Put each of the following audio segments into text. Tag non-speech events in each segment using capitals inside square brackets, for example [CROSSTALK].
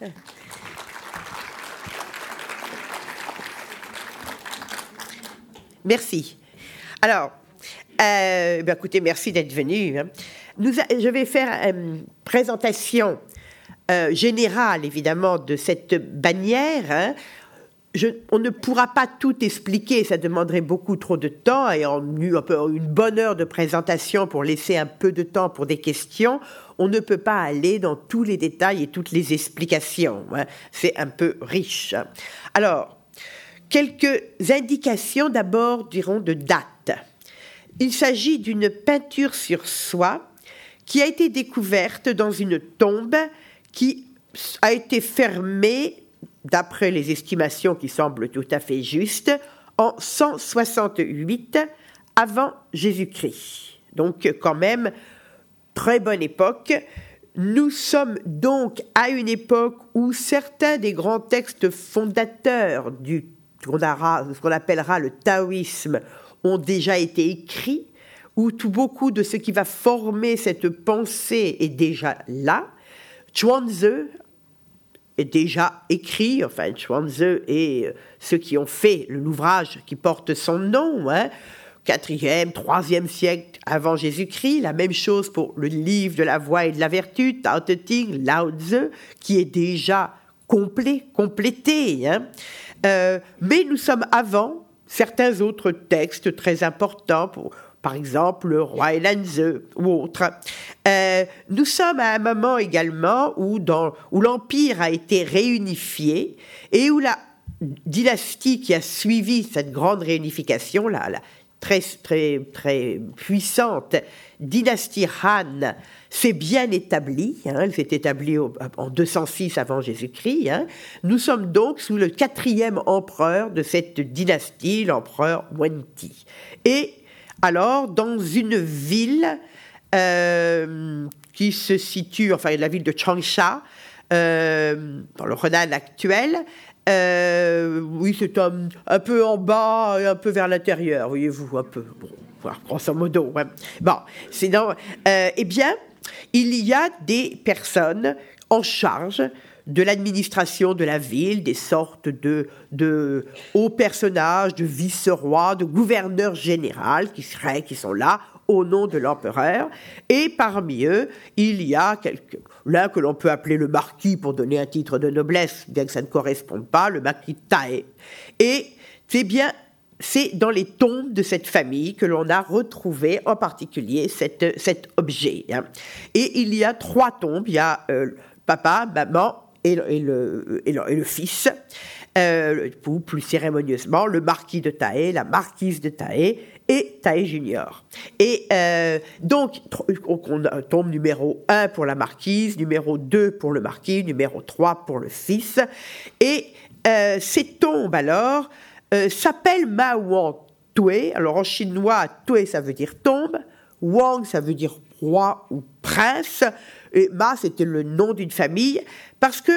[LAUGHS] Merci. Alors, euh, ben, écoutez, merci d'être venu. Hein. je vais faire une présentation euh, générale, évidemment, de cette bannière. Hein. On ne pourra pas tout expliquer, ça demanderait beaucoup trop de temps et en une bonne heure de présentation pour laisser un peu de temps pour des questions, on ne peut pas aller dans tous les détails et toutes les explications. Hein. C'est un peu riche. Alors, quelques indications d'abord, dirons, de date. Il s'agit d'une peinture sur soie qui a été découverte dans une tombe qui a été fermée, d'après les estimations qui semblent tout à fait justes, en 168 avant Jésus-Christ. Donc quand même, très bonne époque. Nous sommes donc à une époque où certains des grands textes fondateurs du qu'on appellera le taoïsme ont déjà été écrits, où tout beaucoup de ce qui va former cette pensée est déjà là. Chuanzi déjà écrit, enfin Chuanzi et euh, ceux qui ont fait l'ouvrage qui porte son nom, hein, 4e, 3e siècle avant Jésus-Christ. La même chose pour le livre de la voix et de la vertu, Tao Te Ching, Lao Tzu, qui est déjà complet, complété. Hein. Euh, mais nous sommes avant certains autres textes très importants, pour, par exemple le roi Elanze ou autres. Euh, nous sommes à un moment également où, l'Empire a été réunifié et où la dynastie qui a suivi cette grande réunification, la très, très, très puissante dynastie Han, c'est bien établi, hein, elle s'est établie en 206 avant Jésus-Christ. Hein. Nous sommes donc sous le quatrième empereur de cette dynastie, l'empereur Wenti. Et alors, dans une ville euh, qui se situe, enfin la ville de Changsha, euh, dans le Henan actuel, euh, oui, c'est un, peu en bas et un peu vers l'intérieur, voyez-vous, un peu, bon, grosso modo. Bon, sinon, eh bien, il y a des personnes en charge de l'administration de la ville, des sortes de, de hauts personnages, de vice-rois, de gouverneurs généraux qui seraient, qui sont là au nom de l'empereur. Et parmi eux, il y a l'un que l'on peut appeler le marquis pour donner un titre de noblesse, bien que ça ne corresponde pas, le marquis Tae. Et c'est bien c'est dans les tombes de cette famille que l'on a retrouvé en particulier cet objet. Hein. Et il y a trois tombes. Il y a euh, papa, maman et le, et le, fils. Euh, ou plus cérémonieusement, le marquis de Taé, la marquise de Taé et Taé Junior. Et euh, donc, on tombe numéro 1 pour la marquise, numéro 2 pour le marquis, numéro 3 pour le fils. Et ces tombes, alors, euh, s'appelle Ma Wang Tue. Alors en chinois, Tue ça veut dire tombe, Wang ça veut dire roi ou prince, et Ma c'était le nom d'une famille, parce que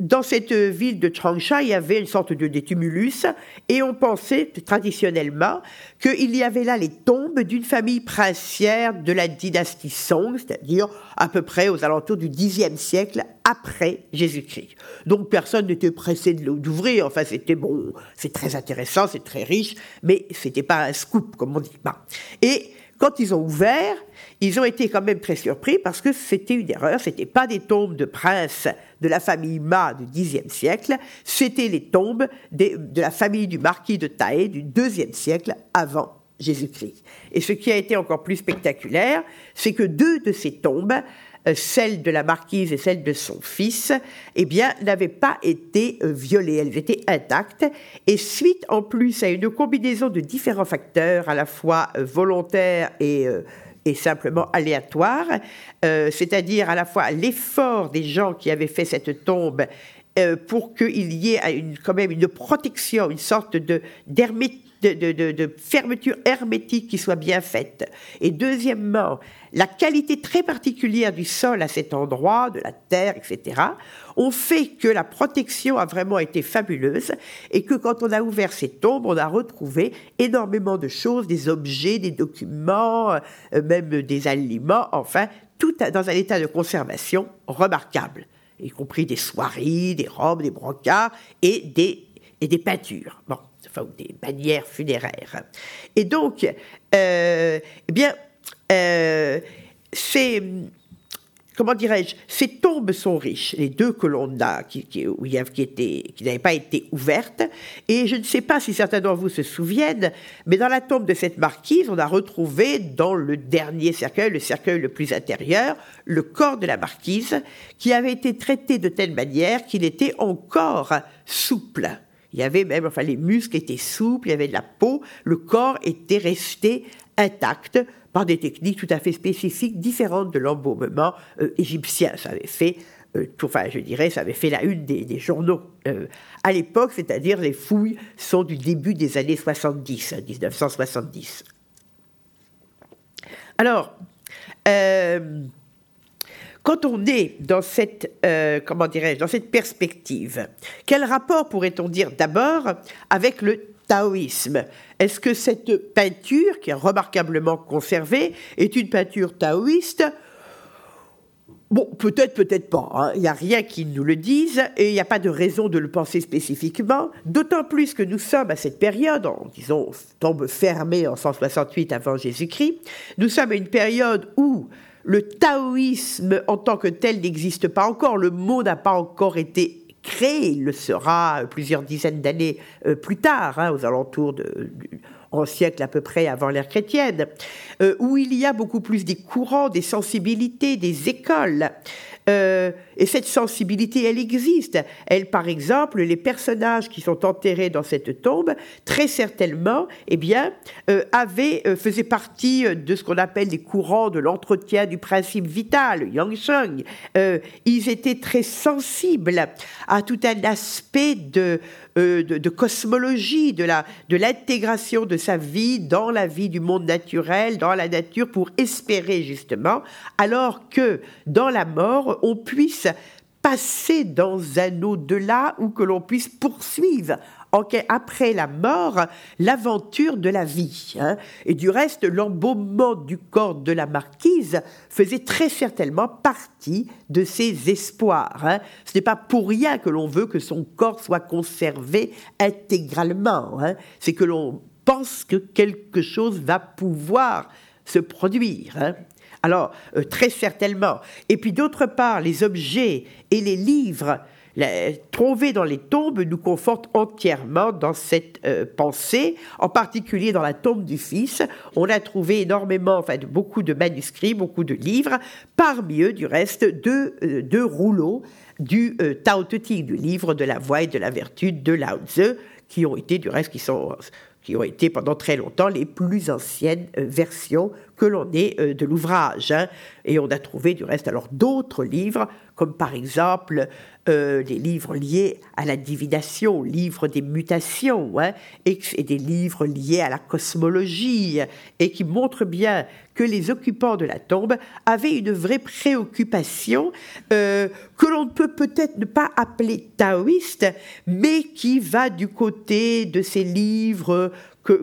dans cette ville de Changsha, il y avait une sorte de, tumulus, et on pensait traditionnellement qu'il y avait là les tombes d'une famille princière de la dynastie Song, c'est-à-dire à peu près aux alentours du Xe siècle après Jésus-Christ. Donc personne n'était pressé d'ouvrir, enfin c'était bon, c'est très intéressant, c'est très riche, mais c'était pas un scoop, comme on dit. Et quand ils ont ouvert, ils ont été quand même très surpris parce que c'était une erreur, c'était pas des tombes de princes de la famille Ma du Xe siècle, c'était les tombes de la famille du marquis de Taé du IIe siècle avant Jésus-Christ. Et ce qui a été encore plus spectaculaire, c'est que deux de ces tombes, celle de la marquise et celle de son fils, eh bien, n'avaient pas été euh, violées, elles étaient intactes. Et suite en plus à une combinaison de différents facteurs, à la fois euh, volontaires et et simplement aléatoires, c'est-à-dire à la fois l'effort des gens qui avaient fait cette tombe pour qu'il y ait quand même une protection, une sorte de d'hermétisme de, fermeture hermétique qui soit bien faite. Et deuxièmement, la qualité très particulière du sol à cet endroit, de la terre, etc., ont fait que la protection a vraiment été fabuleuse et que quand on a ouvert ces tombes, on a retrouvé énormément de choses, des objets, des documents, euh, même des aliments, enfin, tout dans un état de conservation remarquable. y compris des soieries, des robes, des brancards et des, et des peintures. Bon, enfin, des bannières funéraires. Et donc, euh, eh bien, euh, c'est comment dirais-je, ces tombes sont riches, les deux que l'on a, qui, qui, qui n'avaient pas été ouvertes. Et je ne sais pas si certains d'entre vous se souviennent, mais dans la tombe de cette marquise, on a retrouvé dans le dernier cercueil, le cercueil le plus intérieur, le corps de la marquise, qui avait été traité de telle manière qu'il était encore souple. Il y avait même, enfin, les muscles étaient souples, il y avait de la peau, le corps était resté intact par des techniques tout à fait spécifiques, différentes de l'embaumement euh, égyptien. Ça avait fait, euh, enfin, je dirais, ça avait fait la une des, journaux euh, à l'époque, c'est-à-dire les fouilles sont du début des années 70, 1970. Alors, quand on est dans cette, comment dirais-je, dans cette perspective, quel rapport pourrait-on dire d'abord avec le taoïsme? Est-ce que cette peinture, qui est remarquablement conservée, est une peinture taoïste? Bon, peut-être, peut-être pas. Hein. Il n'y a rien qui nous le dise et il n'y a pas de raison de le penser spécifiquement. D'autant plus que nous sommes à cette période, en disons tombe fermée en 168 avant Jésus-Christ. Nous sommes à une période où le taoïsme en tant que tel n'existe pas encore. Le mot n'a pas encore été créé, il le sera plusieurs dizaines d'années euh, plus tard, hein, aux alentours de, en siècle à peu près avant l'ère chrétienne, euh, où il y a beaucoup plus des courants, des sensibilités, des écoles. Euh, et cette sensibilité, elle existe. Elle, par exemple, les personnages qui sont enterrés dans cette tombe, très certainement, eh bien, euh, avaient, euh, faisaient partie de ce qu'on appelle les courants de l'entretien du principe vital, Yang Sheng. ils étaient très sensibles à tout un aspect de, de, de, cosmologie, de la de l'intégration de sa vie dans la vie du monde naturel, dans la nature, pour espérer justement, alors que dans la mort, on puisse passer dans un au-delà ou que l'on puisse poursuivre après la mort l'aventure de la vie. Hein. Et du reste, l'embaumement du corps de la marquise faisait très certainement partie de ses espoirs. Hein. Ce n'est pas pour rien que l'on veut que son corps soit conservé intégralement. Hein. C'est que l'on pense que quelque chose va pouvoir se produire. Alors, euh, très certainement. Et puis d'autre part, les objets et les livres trouvés dans les tombes nous confortent entièrement dans cette euh, pensée, en particulier dans la tombe du fils. On a trouvé énormément, enfin beaucoup de manuscrits, beaucoup de livres, parmi eux du reste deux, euh, deux rouleaux du Tao Te Ching, du livre de la voie et de la vertu de Lao Tzu, qui ont été du reste, qui sont qui ont été pendant très longtemps les plus anciennes euh, versions que l'on ait euh, de l'ouvrage. Hein. Et on a trouvé du reste alors d'autres livres, comme par exemple euh, les livres liés à la divination, livres des mutations, hein, et, des livres liés à la cosmologie, et qui montrent bien que les occupants de la tombe avaient une vraie préoccupation euh, que l'on ne peut peut-être ne pas appeler taoïste, mais qui va du côté de ces livres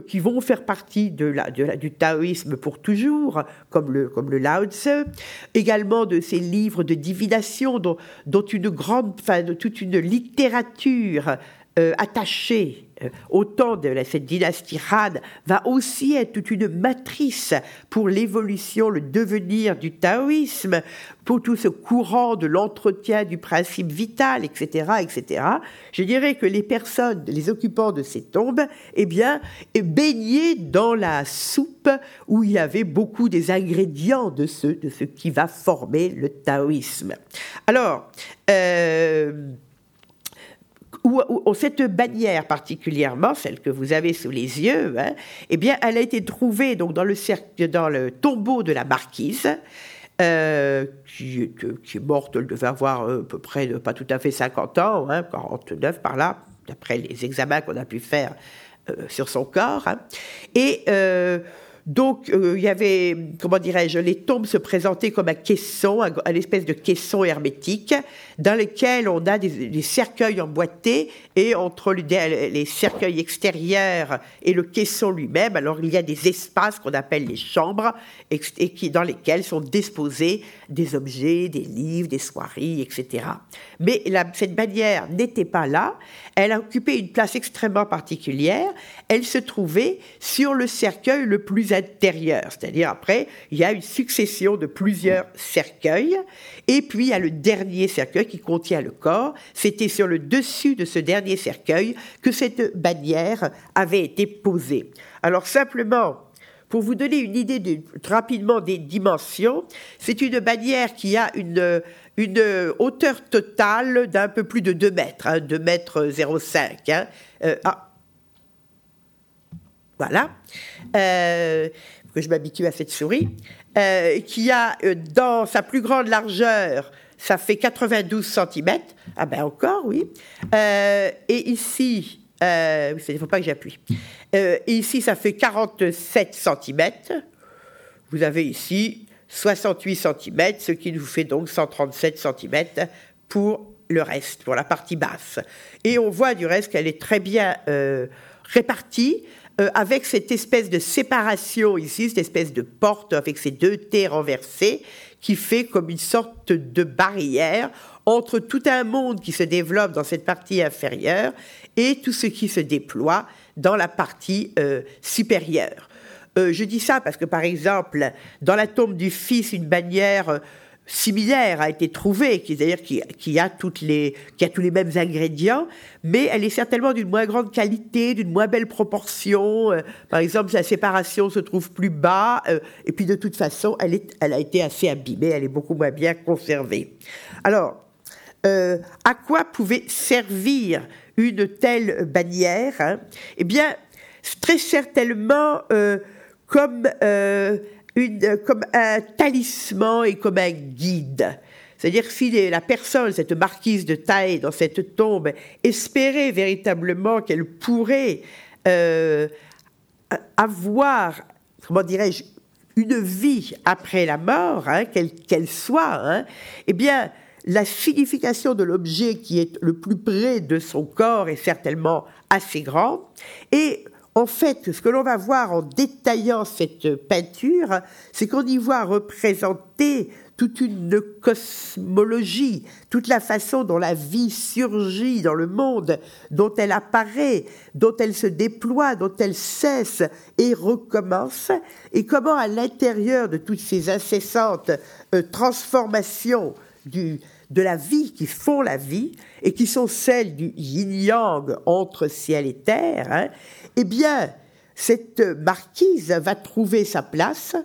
qui vont faire partie de la, du taoïsme pour toujours, comme le, comme le Lao Tse, également de ces livres de divination dont, dont une grande, enfin, de toute une littérature euh, attachée euh, au temps de cette dynastie Han va aussi être toute une matrice pour l'évolution, le devenir du taoïsme, pour tout ce courant de l'entretien du principe vital, etc., etc. Je dirais que les personnes, les occupants de ces tombes, eh bien, baignaient dans la soupe où il y avait beaucoup des ingrédients de ce, de ce qui va former le taoïsme. Alors, euh, ou, cette bannière particulièrement, celle que vous avez sous les yeux, hein, eh bien, elle a été trouvée donc dans le, cercle, dans le tombeau de la marquise. Euh, qui, est morte, elle devait avoir euh, à peu près pas tout à fait 50 ans, hein, 49 par là, d'après les examens qu'on a pu faire euh, sur son corps. Hein. Et donc, euh, il y avait, comment dirais-je, les tombes se présentaient comme un caisson, un, espèce de caisson hermétique, dans lequel on a des, cercueils emboîtés, et entre les, cercueils extérieurs et le caisson lui-même, alors il y a des espaces qu'on appelle les chambres, et, qui, dans lesquels sont disposés des objets, des livres, des soieries, etc. Mais cette bannière n'était pas là, elle a occupé une place extrêmement particulière, elle se trouvait sur le cercueil le plus intérieur, c'est-à-dire après, il y a une succession de plusieurs cercueils, et puis il y a le dernier cercueil qui contient le corps. C'était sur le dessus de ce dernier cercueil que cette bannière avait été posée. Alors simplement, pour vous donner une idée rapidement des dimensions, c'est une bannière qui a une, une hauteur totale d'un peu plus de 2 mètres, hein, 2 mètres 05. Hein. Euh, ah, voilà, euh, que je m'habitue à cette souris, euh, qui a euh, dans sa plus grande largeur, ça fait 92 cm, ah ben encore, oui, et ici, il ne faut pas que j'appuie, et ici ça fait 47 cm, vous avez ici 68 cm, ce qui nous fait donc 137 cm pour le reste, pour la partie basse. Et on voit du reste qu'elle est très bien répartie. Euh, avec cette espèce de séparation ici, cette espèce de porte avec ces deux T renversés, qui fait comme une sorte de barrière entre tout un monde qui se développe dans cette partie inférieure et tout ce qui se déploie dans la partie euh, supérieure. Euh, je dis ça parce que, par exemple, dans la tombe du Fils, une bannière similaire a été trouvée, c'est-à-dire qui, a toutes les, qui a tous les mêmes ingrédients, mais elle est certainement d'une moins grande qualité, d'une moins belle proportion. Euh, par exemple, la séparation se trouve plus bas, euh, et puis de toute façon, elle, est, elle a été assez abîmée, elle est beaucoup moins bien conservée. Alors, euh, à quoi pouvait servir une telle bannière hein? Eh bien, très certainement comme une, comme un talisman et comme un guide. C'est-à-dire si la personne, cette marquise de taille dans cette tombe, espérait véritablement qu'elle pourrait euh, avoir, comment dirais-je, une vie après la mort, hein, quelle soit, hein, eh bien, la signification de l'objet qui est le plus près de son corps est certainement assez grande. Et en fait, ce que l'on va voir en détaillant cette peinture, c'est qu'on y voit représenter toute une cosmologie, toute la façon dont la vie surgit dans le monde, dont elle apparaît, dont elle se déploie, dont elle cesse et recommence, et comment à l'intérieur de toutes ces incessantes euh, transformations du, de la vie qui font la vie et qui sont celles du yin-yang entre ciel et terre, hein, eh bien, cette marquise va trouver sa place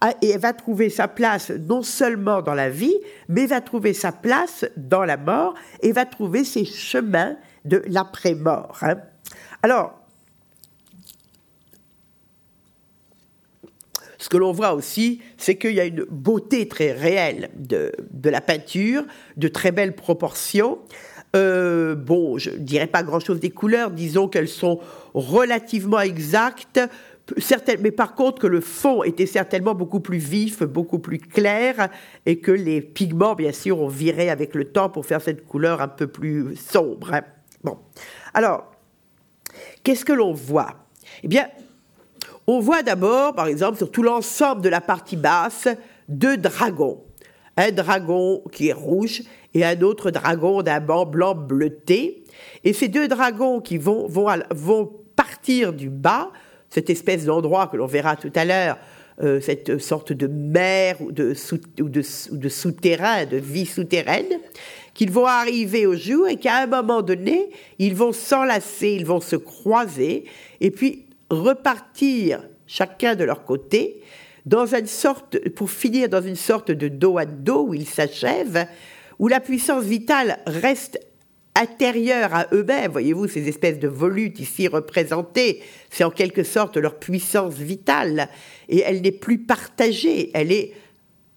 ah, et va trouver sa place non seulement dans la vie, mais va trouver sa place dans la mort et va trouver ses chemins de l'après-mort. Hein. Alors, ce que l'on voit aussi, c'est qu'il y a une beauté très réelle de la peinture, de très belles proportions. Euh, bon, je dirais pas grand-chose des couleurs, disons qu'elles sont relativement exactes, mais par contre que le fond était certainement beaucoup plus vif, beaucoup plus clair, et que les pigments, bien sûr, ont viré avec le temps pour faire cette couleur un peu plus sombre. Hein. Bon, alors, qu'est-ce que l'on voit? Eh bien, on voit d'abord, par exemple, sur tout l'ensemble de la partie basse, deux dragons. Un dragon qui est rouge et un autre dragon d'un banc blanc bleuté. Et ces deux dragons qui vont, vont, vont partir du bas, cette espèce d'endroit que l'on verra tout à l'heure, euh, cette sorte de mer ou de, ou de, souterrain, de vie souterraine, qu'ils vont arriver au jour et qu'à un moment donné, ils vont s'enlacer, ils vont se croiser et puis repartir chacun de leur côté dans une sorte, pour finir dans une sorte de dos à dos où ils s'achèvent, où la puissance vitale reste intérieure à eux-mêmes. Voyez-vous, ces espèces de volutes ici représentées, c'est en quelque sorte leur puissance vitale. Et elle n'est plus partagée, elle est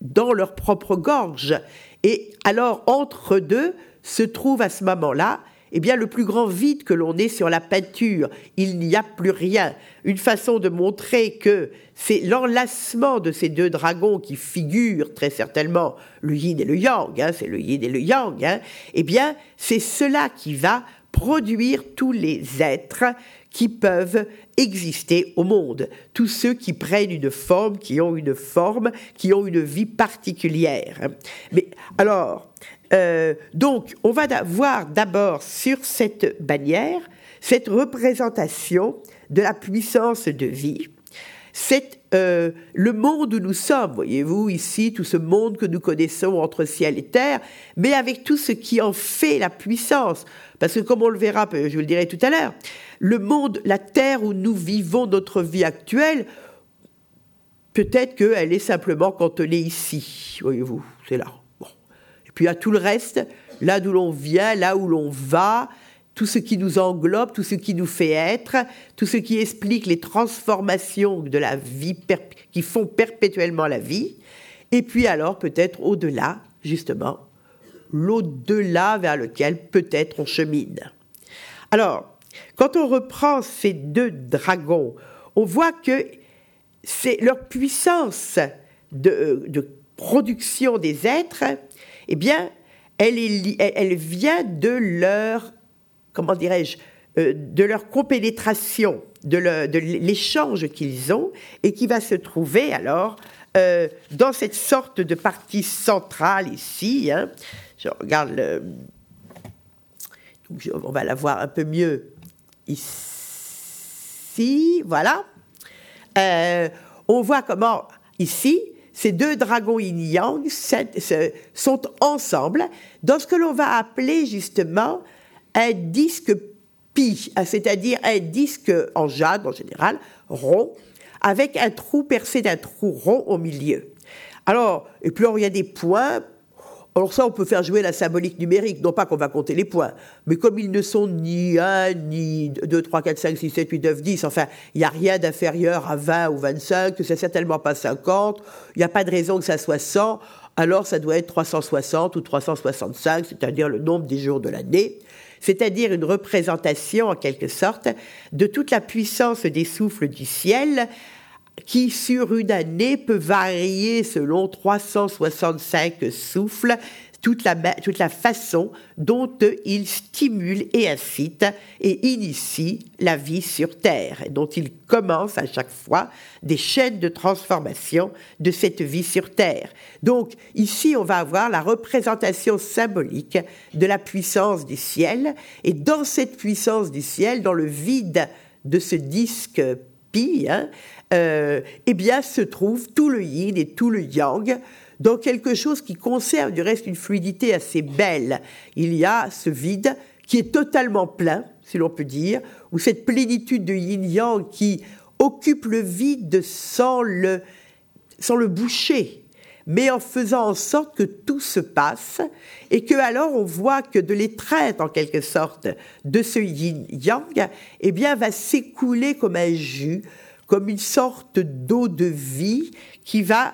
dans leur propre gorge. Et alors, entre deux, se trouve à ce moment-là, eh bien, le plus grand vide que l'on ait sur la peinture. Il n'y a plus rien. Une façon de montrer que c'est l'enlacement de ces deux dragons qui figurent très certainement le yin et le yang, hein, c'est le yin et le yang, hein, eh bien, c'est cela qui va produire tous les êtres qui peuvent exister au monde, tous ceux qui prennent une forme, qui ont une forme, qui ont une vie particulière. Mais alors, euh, donc, on va voir d'abord sur cette bannière cette représentation de la puissance de vie. C'est euh, le monde où nous sommes, voyez-vous, ici, tout ce monde que nous connaissons entre ciel et terre, mais avec tout ce qui en fait la puissance. Parce que comme on le verra, je vous le dirai tout à l'heure, le monde, la terre où nous vivons notre vie actuelle, peut-être qu'elle est simplement cantonnée ici, voyez-vous, c'est là. Puis à tout le reste, là d'où l'on vient, là où l'on va, tout ce qui nous englobe, tout ce qui nous fait être, tout ce qui explique les transformations de la vie, qui font perpétuellement la vie, et puis alors peut-être au-delà, justement, l'au-delà vers lequel peut-être on chemine. Alors, quand on reprend ces deux dragons, on voit que c'est leur puissance de, de production des êtres eh bien, elle, vient de leur, comment dirais-je, euh, de leur compénétration, de l'échange qu'ils ont, et qui va se trouver alors euh, dans cette sorte de partie centrale ici. Hein. Je regarde on va la voir un peu mieux ici. Voilà. Euh, on voit comment ici, ces deux dragons yin-yang sont ensemble dans ce que l'on va appeler justement un disque pi, c'est-à-dire un disque en jade en général, rond, avec un trou percé d'un trou rond au milieu. Alors, et puis il y a des points alors ça, on peut faire jouer la symbolique numérique, non pas qu'on va compter les points, mais comme ils ne sont ni 1, ni 2, 3, 4, 5, 6, 7, 8, 9, 10, enfin, il n'y a rien d'inférieur à 20 ou 25, que c'est certainement pas 50, il n'y a pas de raison que ça soit 100, alors ça doit être 360 ou 365, c'est-à-dire le nombre des jours de l'année, c'est-à-dire une représentation en quelque sorte de toute la puissance des souffles du ciel, qui sur une année peut varier selon 365 souffles, toute la, toute la façon dont il stimule et incite et initie la vie sur Terre, dont il commence à chaque fois des chaînes de transformation de cette vie sur Terre. Donc ici, on va avoir la représentation symbolique de la puissance du ciel, et dans cette puissance du ciel, dans le vide de ce disque pi, hein, euh, eh bien, se trouve tout le yin et tout le yang dans quelque chose qui conserve du reste une fluidité assez belle. Il y a ce vide qui est totalement plein, si l'on peut dire, ou cette plénitude de yin-yang qui occupe le vide sans le, sans le boucher, mais en faisant en sorte que tout se passe et que alors on voit que de l'étreinte en quelque sorte de ce yin-yang, eh bien, va s'écouler comme un jus comme une sorte d'eau de vie qui va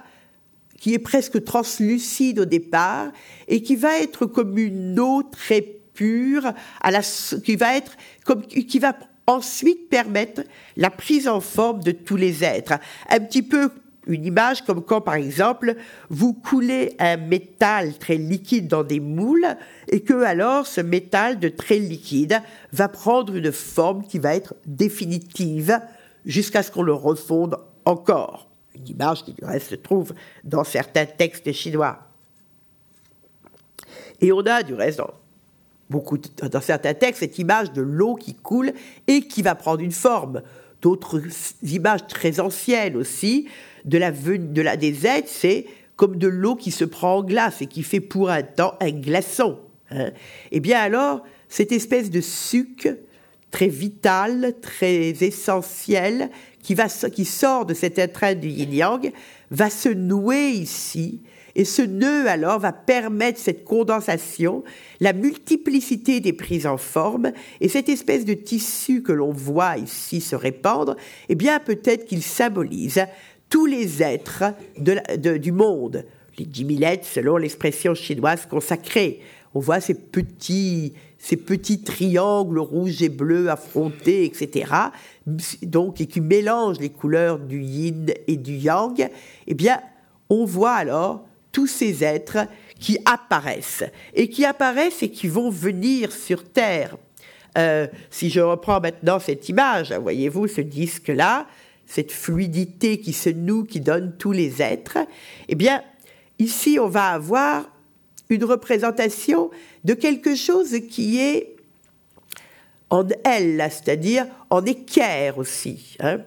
qui est presque translucide au départ et qui va être comme une eau très pure à la, qui va être comme qui va ensuite permettre la prise en forme de tous les êtres. Un petit peu une image comme quand, par exemple, vous coulez un métal très liquide dans des moules et que alors ce métal de très liquide va prendre une forme qui va être définitive jusqu'à ce qu'on le refonde encore. Une image qui du reste se trouve dans certains textes chinois. Et on a du reste dans, beaucoup, dans certains textes cette image de l'eau qui coule et qui va prendre une forme. D'autres images très anciennes aussi de la, de la des c'est comme de l'eau qui se prend en glace et qui fait pour un temps un glaçon. Hein. Eh bien alors, cette espèce de suc très vital, très essentiel, qui, va, qui sort de cet étreinte du yin-yang, va se nouer ici. Et ce nœud, alors, va permettre cette condensation, la multiplicité des prises en forme, et cette espèce de tissu que l'on voit ici se répandre, eh bien, peut-être qu'il symbolise tous les êtres du monde, les dix mille êtres selon l'expression chinoise consacrée, on voit ces petits, ces petits triangles rouges et bleus affrontés, etc. Donc, et qui mélangent les couleurs du yin et du yang. Eh bien, on voit alors tous ces êtres qui apparaissent et qui apparaissent et qui vont venir sur Terre. Euh, si je reprends maintenant cette image, voyez-vous ce disque-là, cette fluidité qui se noue, qui donne tous les êtres, eh bien, ici, on va avoir une représentation de quelque chose qui est en L, c'est-à-dire en équerre aussi. Hein.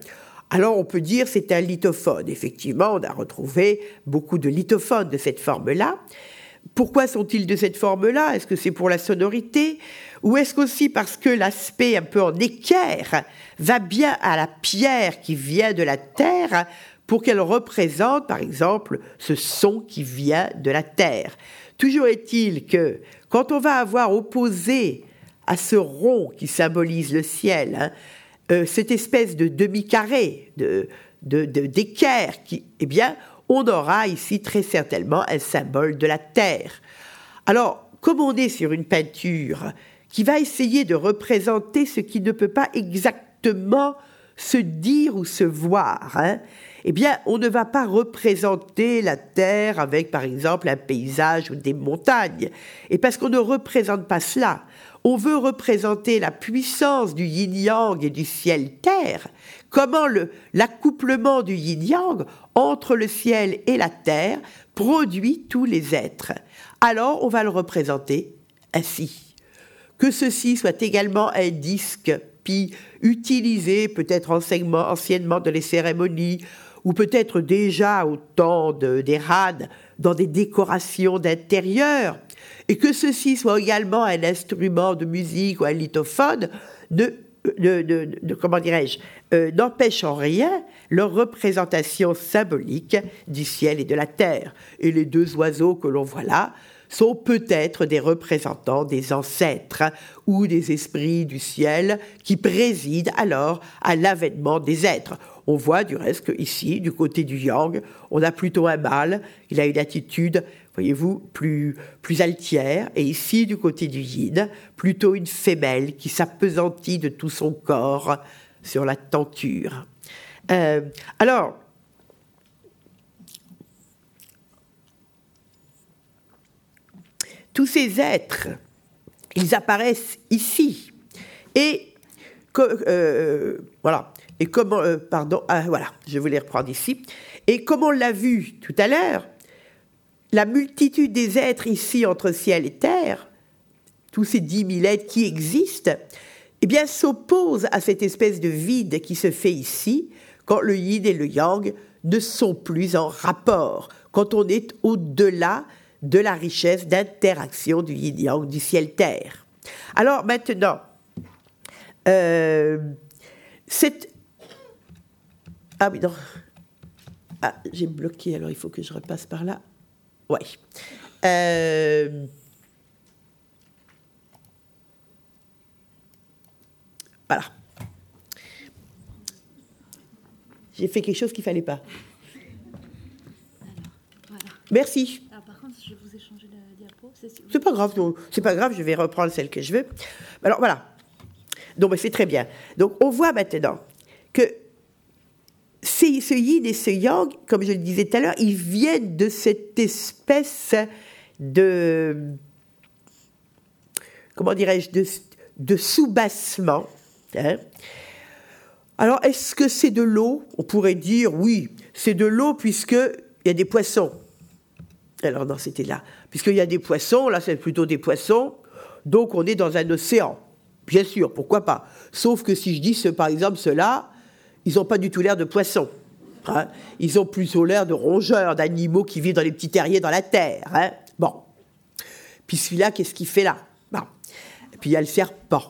Alors on peut dire c'est un lithophone. Effectivement, on a retrouvé beaucoup de lithophones de cette forme-là. Pourquoi sont-ils de cette forme-là? Est-ce que c'est pour la sonorité? Ou est-ce qu'aussi parce que l'aspect un peu en équerre va bien à la pierre qui vient de la terre pour qu'elle représente, par exemple, ce son qui vient de la terre? Toujours est-il que quand on va avoir opposé à ce rond qui symbolise le ciel, hein, euh, cette espèce de demi-carré, de, d'équerre, qui, eh bien, on aura ici très certainement un symbole de la terre. Alors, comme on est sur une peinture qui va essayer de représenter ce qui ne peut pas exactement se dire ou se voir, hein, eh bien, on ne va pas représenter la Terre avec, par exemple, un paysage ou des montagnes. Et parce qu'on ne représente pas cela, on veut représenter la puissance du yin-yang et du ciel-terre, comment l'accouplement du yin-yang entre le ciel et la terre produit tous les êtres. Alors on va le représenter ainsi. Que ceci soit également un disque puis utilisé peut-être anciennement dans les cérémonies ou peut-être déjà au temps des rades dans des décorations d'intérieur, et que ceci soit également un instrument de musique ou un lithophone, de, comment dirais-je, euh, n'empêche en rien leur représentation symbolique du ciel et de la terre. Et les deux oiseaux que l'on voit là sont peut-être des représentants des ancêtres ou des esprits du ciel qui président alors à l'avènement des êtres. On voit du reste qu'ici, du côté du yang, on a plutôt un mâle, il a une attitude, voyez-vous, plus, altière, et ici, du côté du yin, plutôt une femelle qui s'appesantit de tout son corps sur la tenture. Euh, alors, tous ces êtres, ils apparaissent ici. Et euh, voilà. Et comment, euh, pardon, ah, voilà, je voulais reprendre ici. Et comme on l'a vu tout à l'heure, la multitude des êtres ici entre ciel et terre, tous ces dix mille êtres qui existent, eh bien, s'opposent à cette espèce de vide qui se fait ici quand le yin et le yang ne sont plus en rapport, quand on est au-delà de la richesse d'interaction du yin-yang, du ciel-terre. Alors maintenant, euh, cette ah oui, non. Ah, j'ai bloqué, alors il faut que je repasse par là. Oui. Euh, voilà. J'ai fait quelque chose qu'il ne fallait pas. Merci. Alors, par contre, je vous ai changé la diapo. C'est pas grave, c'est pas grave, je vais reprendre celle que je veux. Alors voilà. Donc c'est très bien. Donc on voit maintenant que ce yin et ce yang, comme je le disais tout à l'heure, ils viennent de cette espèce de, comment dirais-je, de, soubassement. Hein. Alors, est-ce que c'est de l'eau? On pourrait dire oui, c'est de l'eau puisqu'il y a des poissons. Alors non, c'était là. Puisqu'il y a des poissons, là c'est plutôt des poissons, donc on est dans un océan. Bien sûr, pourquoi pas. Sauf que si je dis, par exemple, cela, ils n'ont pas du tout l'air de poissons. Hein. Ils ont plutôt l'air de rongeurs, d'animaux qui vivent dans les petits terriers dans la terre. Hein. Bon. Puis celui-là, qu'est-ce qu'il fait là? Bon. Puis il y a le serpent.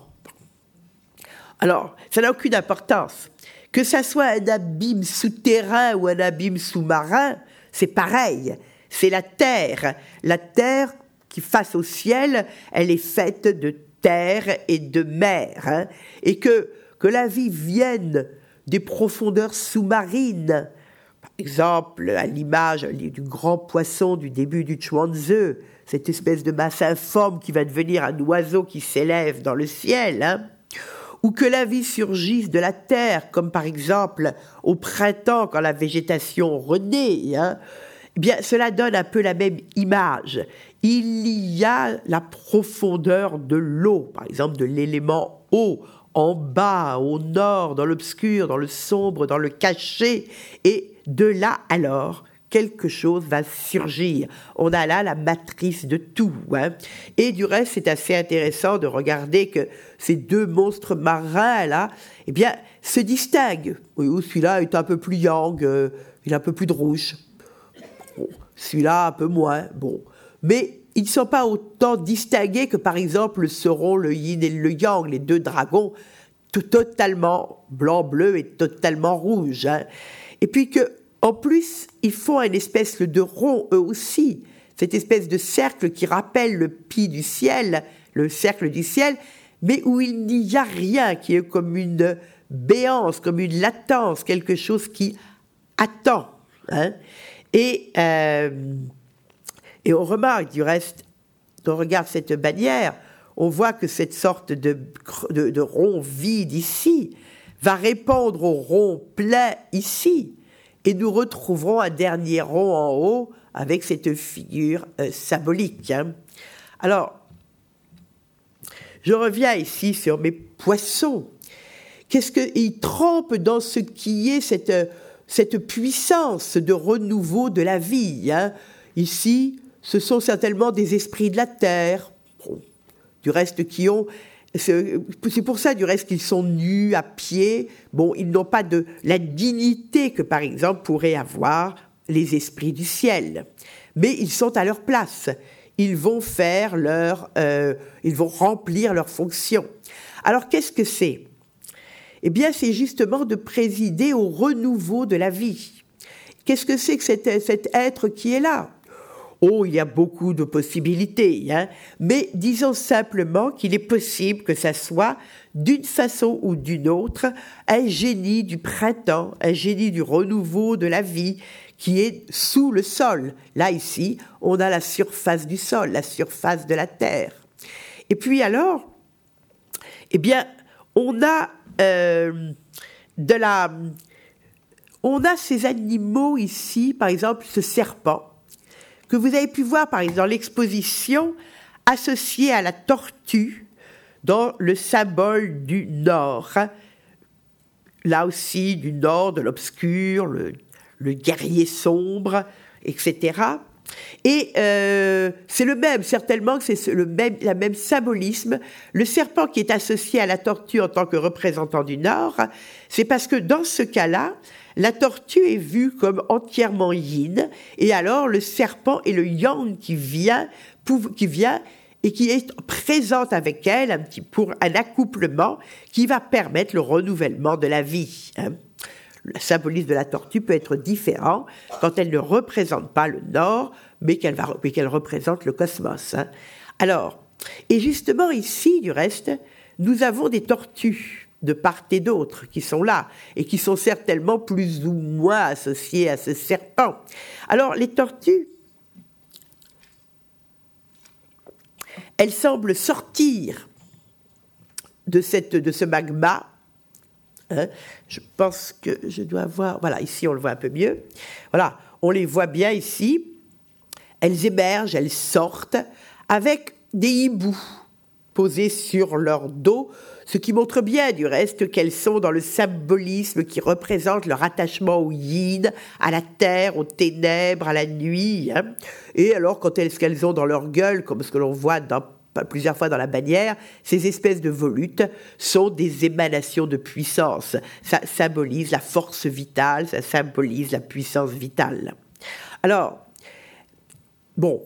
Alors, ça n'a aucune importance. Que ça soit un abîme souterrain ou un abîme sous-marin, c'est pareil. C'est la terre. La terre qui face au ciel, elle est faite de terre et de mer. Hein. Et que, que la vie vienne des profondeurs sous-marines. Par exemple, à l'image du grand poisson du début du Chuanzi, cette espèce de masse informe qui va devenir un oiseau qui s'élève dans le ciel, hein, ou que la vie surgisse de la terre, comme par exemple au printemps quand la végétation renaît, hein, eh bien cela donne un peu la même image. Il y a la profondeur de l'eau, par exemple de l'élément eau, en bas, au nord, dans l'obscur, dans le sombre, dans le caché, et de là alors quelque chose va surgir. On a là la matrice de tout. Hein. Et du reste, c'est assez intéressant de regarder que ces deux monstres marins là, eh bien, se distinguent. Oui, celui-là est un peu plus yang, euh, il a un peu plus de rouge. celui-là un peu moins. Bon, mais ils ne sont pas autant distingués que par exemple seront le yin et le yang, les deux dragons, totalement blanc-bleu et totalement rouge. Hein. Et puis que, en plus, ils font une espèce de rond eux aussi, cette espèce de cercle qui rappelle le pi du ciel, le cercle du ciel, mais où il n'y a rien, qui est comme une béance, comme une latence, quelque chose qui attend. Hein. Et euh, et on remarque du reste, on regarde cette bannière, on voit que cette sorte de, de, rond vide ici va répondre au rond plein ici. Et nous retrouverons un dernier rond en haut avec cette figure euh, symbolique. Hein. Alors, je reviens ici sur mes poissons. Qu'est-ce qu'ils trempent dans ce qui est cette, cette puissance de renouveau de la vie hein? Ici, ce sont certainement des esprits de la terre, du reste qui ont c'est pour ça, du reste, qu'ils sont nus, à pied. Bon, ils n'ont pas de la dignité que, par exemple, pourraient avoir les esprits du ciel. Mais ils sont à leur place. Ils vont faire leur, euh, ils vont remplir leur fonction. Alors, qu'est-ce que c'est? Eh bien, c'est justement de présider au renouveau de la vie. Qu'est-ce que c'est que cet être qui est là? Oh, il y a beaucoup de possibilités, hein. mais disons simplement qu'il est possible que ça soit, d'une façon ou d'une autre, un génie du printemps, un génie du renouveau de la vie qui est sous le sol. Là, ici, on a la surface du sol, la surface de la terre. Et puis alors, eh bien, on a euh, ces animaux ici, par exemple ce serpent, que vous avez pu voir par exemple l'exposition associée à la tortue dans le symbole du Nord. Là aussi, du Nord, de l'obscur, le, guerrier sombre, etc. Et euh, c'est le même, certainement que c'est le même symbolisme. Le serpent qui est associé à la tortue en tant que représentant du Nord, c'est parce que dans ce cas-là, la tortue est vue comme entièrement yin, et alors le serpent est le yang qui vient, qui vient et qui est présente avec elle un petit, pour un accouplement qui va permettre le renouvellement de la vie. Hein. Le symbolisme de la tortue peut être différent quand elle ne représente pas le Nord, mais qu'elle représente le cosmos. Hein. Alors, et justement ici, du reste, nous avons des tortues de part et d'autre qui sont là et qui sont certainement plus ou moins associés à ce serpent. Alors les tortues, elles semblent sortir de, cette, de ce magma. Hein. je pense que je dois voir. Voilà, ici on le voit un peu mieux. Voilà, on les voit bien ici. Elles émergent, elles sortent avec des hiboux posés sur leur dos ce qui montre bien du reste qu'elles sont dans le symbolisme qui représente leur attachement au yin, à la terre, aux ténèbres, à la nuit. Hein. Et alors quand elles, ce qu'elles ont dans leur gueule, comme ce que l'on voit plusieurs fois dans la bannière, ces espèces de volutes sont des émanations de puissance. Ça symbolise la force vitale, ça symbolise la puissance vitale. Alors, bon,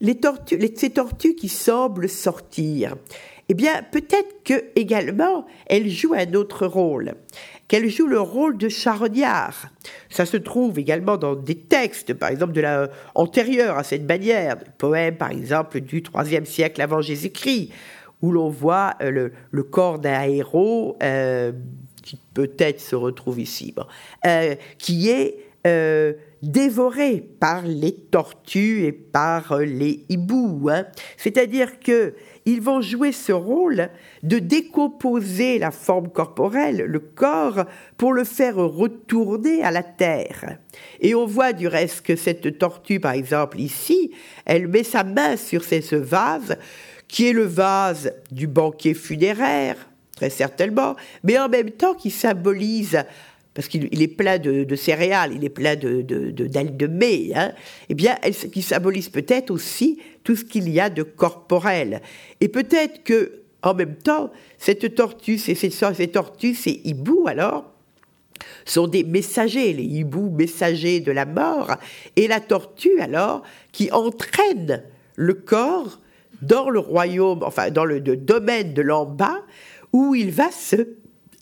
les tortues, ces tortues qui semblent sortir, eh bien, peut-être que également, elle joue un autre rôle, qu'elle joue le rôle de charognard. Ça se trouve également dans des textes, par exemple, de la, antérieurs à cette bannière, des poèmes, par exemple, du IIIe siècle avant Jésus-Christ, où l'on voit euh, le, corps d'un héros euh, qui peut-être se retrouve ici, euh, qui est dévorés par les tortues et par les hiboux. Hein. C'est-à-dire que ils vont jouer ce rôle de décomposer la forme corporelle, le corps, pour le faire retourner à la terre. Et on voit du reste que cette tortue, par exemple, ici, elle met sa main sur ce vase, qui est le vase du banquet funéraire, très certainement, mais en même temps qui symbolise parce qu'il est plein de, céréales, il est plein de, de, de, mai, hein, eh bien, qui symbolise peut-être aussi tout ce qu'il y a de corporel. Et peut-être que, en même temps, cette tortue, ces, tortues, ces hiboux, alors, sont des messagers, les hiboux messagers de la mort, et la tortue, alors, qui entraîne le corps dans le royaume, enfin, dans le domaine de l'en bas, où il va se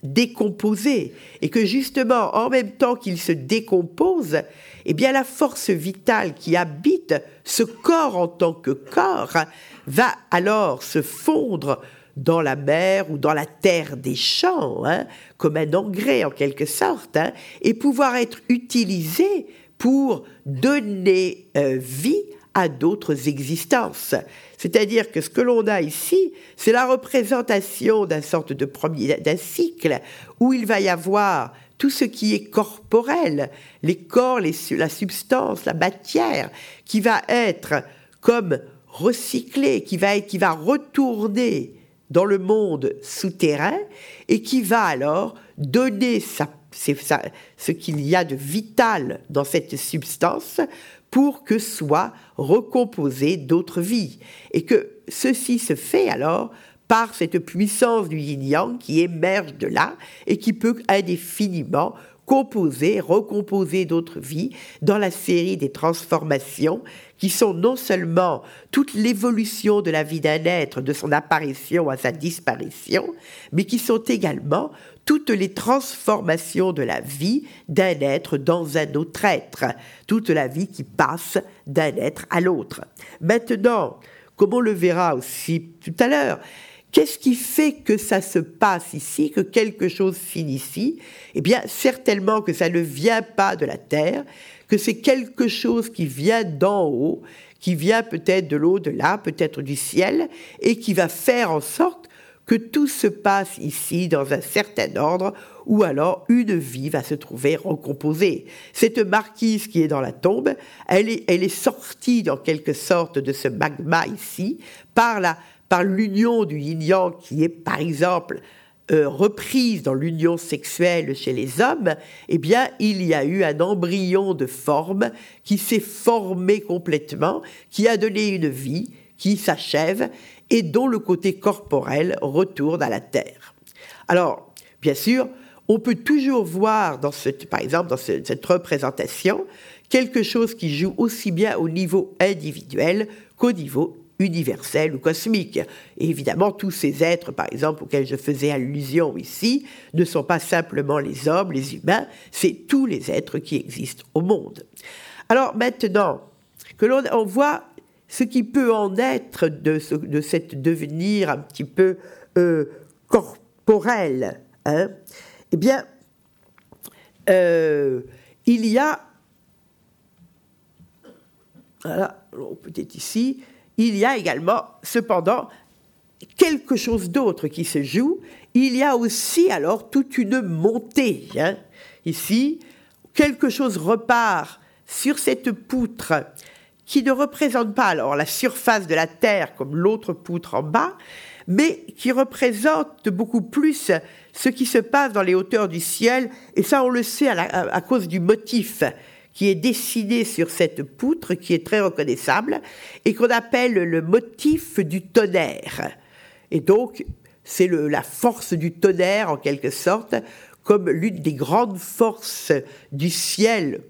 décomposer. Et que justement en même temps qu'il se décompose, eh bien la force vitale qui habite ce corps en tant que corps va alors se fondre dans la mer ou dans la terre des champs, hein, comme un engrais en quelque sorte, hein, et pouvoir être utilisé pour donner euh, vie à d'autres existences. C'est-à-dire que ce que l'on a ici, c'est la représentation d'un sorte de d'un cycle où il va y avoir tout ce qui est corporel, les corps, la substance, la matière, qui va être comme recyclé, qui va, qui va retourner dans le monde souterrain et qui va alors donner ce qu'il y a de vital dans cette substance pour que soient recomposées d'autres vies. Et que ceci se fait alors par cette puissance du yin-yang qui émerge de là et qui peut indéfiniment composer, recomposer d'autres vies dans la série des transformations qui sont non seulement toute l'évolution de la vie d'un être, de son apparition à sa disparition, mais qui sont également toutes les transformations de la vie d'un être dans un autre être, toute la vie qui passe d'un être à l'autre. Maintenant, comme on le verra aussi tout à l'heure, Qu'est-ce qui fait que ça se passe ici, que quelque chose finit ici? Eh bien, certainement que ça ne vient pas de la terre, que c'est quelque chose qui vient d'en haut, qui vient peut-être de l'au-delà, peut-être du ciel, et qui va faire en sorte que tout se passe ici dans un certain ordre, ou alors une vie va se trouver recomposée. Cette marquise qui est dans la tombe, elle est, sortie dans quelque sorte de ce magma ici par la par l'union du yin-yang qui est par exemple euh, reprise dans l'union sexuelle chez les hommes, eh bien, il y a eu un embryon de forme qui s'est formé complètement, qui a donné une vie, qui s'achève et dont le côté corporel retourne à la terre. Alors, bien sûr, on peut toujours voir, dans cette, par exemple, dans cette représentation, quelque chose qui joue aussi bien au niveau individuel qu'au niveau universel ou cosmique. Et évidemment, tous ces êtres, par exemple, auxquels je faisais allusion ici, ne sont pas simplement les hommes, les humains, c'est tous les êtres qui existent au monde. Alors maintenant, que l'on on voit ce qui peut en être de, ce, devenir un petit peu euh, corporel, hein, eh bien, euh, il y a, voilà, peut-être ici, il y a également, cependant, quelque chose d'autre qui se joue. Il y a aussi alors toute une montée. Hein. Ici, quelque chose repart sur cette poutre qui ne représente pas alors la surface de la Terre comme l'autre poutre en bas, mais qui représente beaucoup plus ce qui se passe dans les hauteurs du ciel, et ça on le sait à cause du motif qui est dessiné sur cette poutre, qui est très reconnaissable, et qu'on appelle le motif du tonnerre. Et donc, c'est la force du tonnerre, en quelque sorte, comme l'une des grandes forces du ciel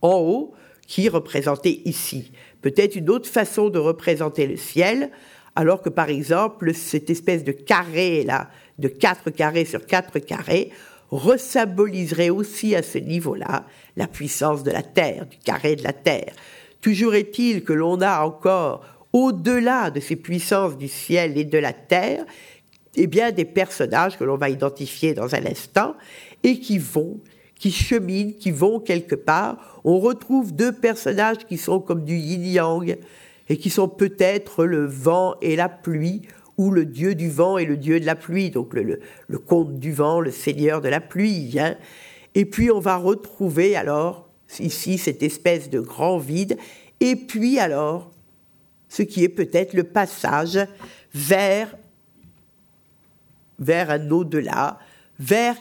en haut, qui est représentée ici. Peut-être une autre façon de représenter le ciel, alors que par exemple, cette espèce de carré là, de quatre carrés sur quatre carrés, resymboliserait aussi à ce niveau-là la puissance de la Terre, du carré de la Terre. Toujours est-il que l'on a encore, au-delà de ces puissances du ciel et de la Terre, eh bien des personnages que l'on va identifier dans un instant et qui vont qui cheminent, qui vont quelque part. On retrouve deux personnages qui sont comme du yin-yang et qui sont peut-être le vent et la pluie, ou le dieu du vent et le dieu de la pluie, donc le, comte du vent, le seigneur de la pluie. Hein. Et puis on va retrouver alors ici cette espèce de grand vide, et puis alors ce qui est peut-être le passage vers, vers un au-delà, vers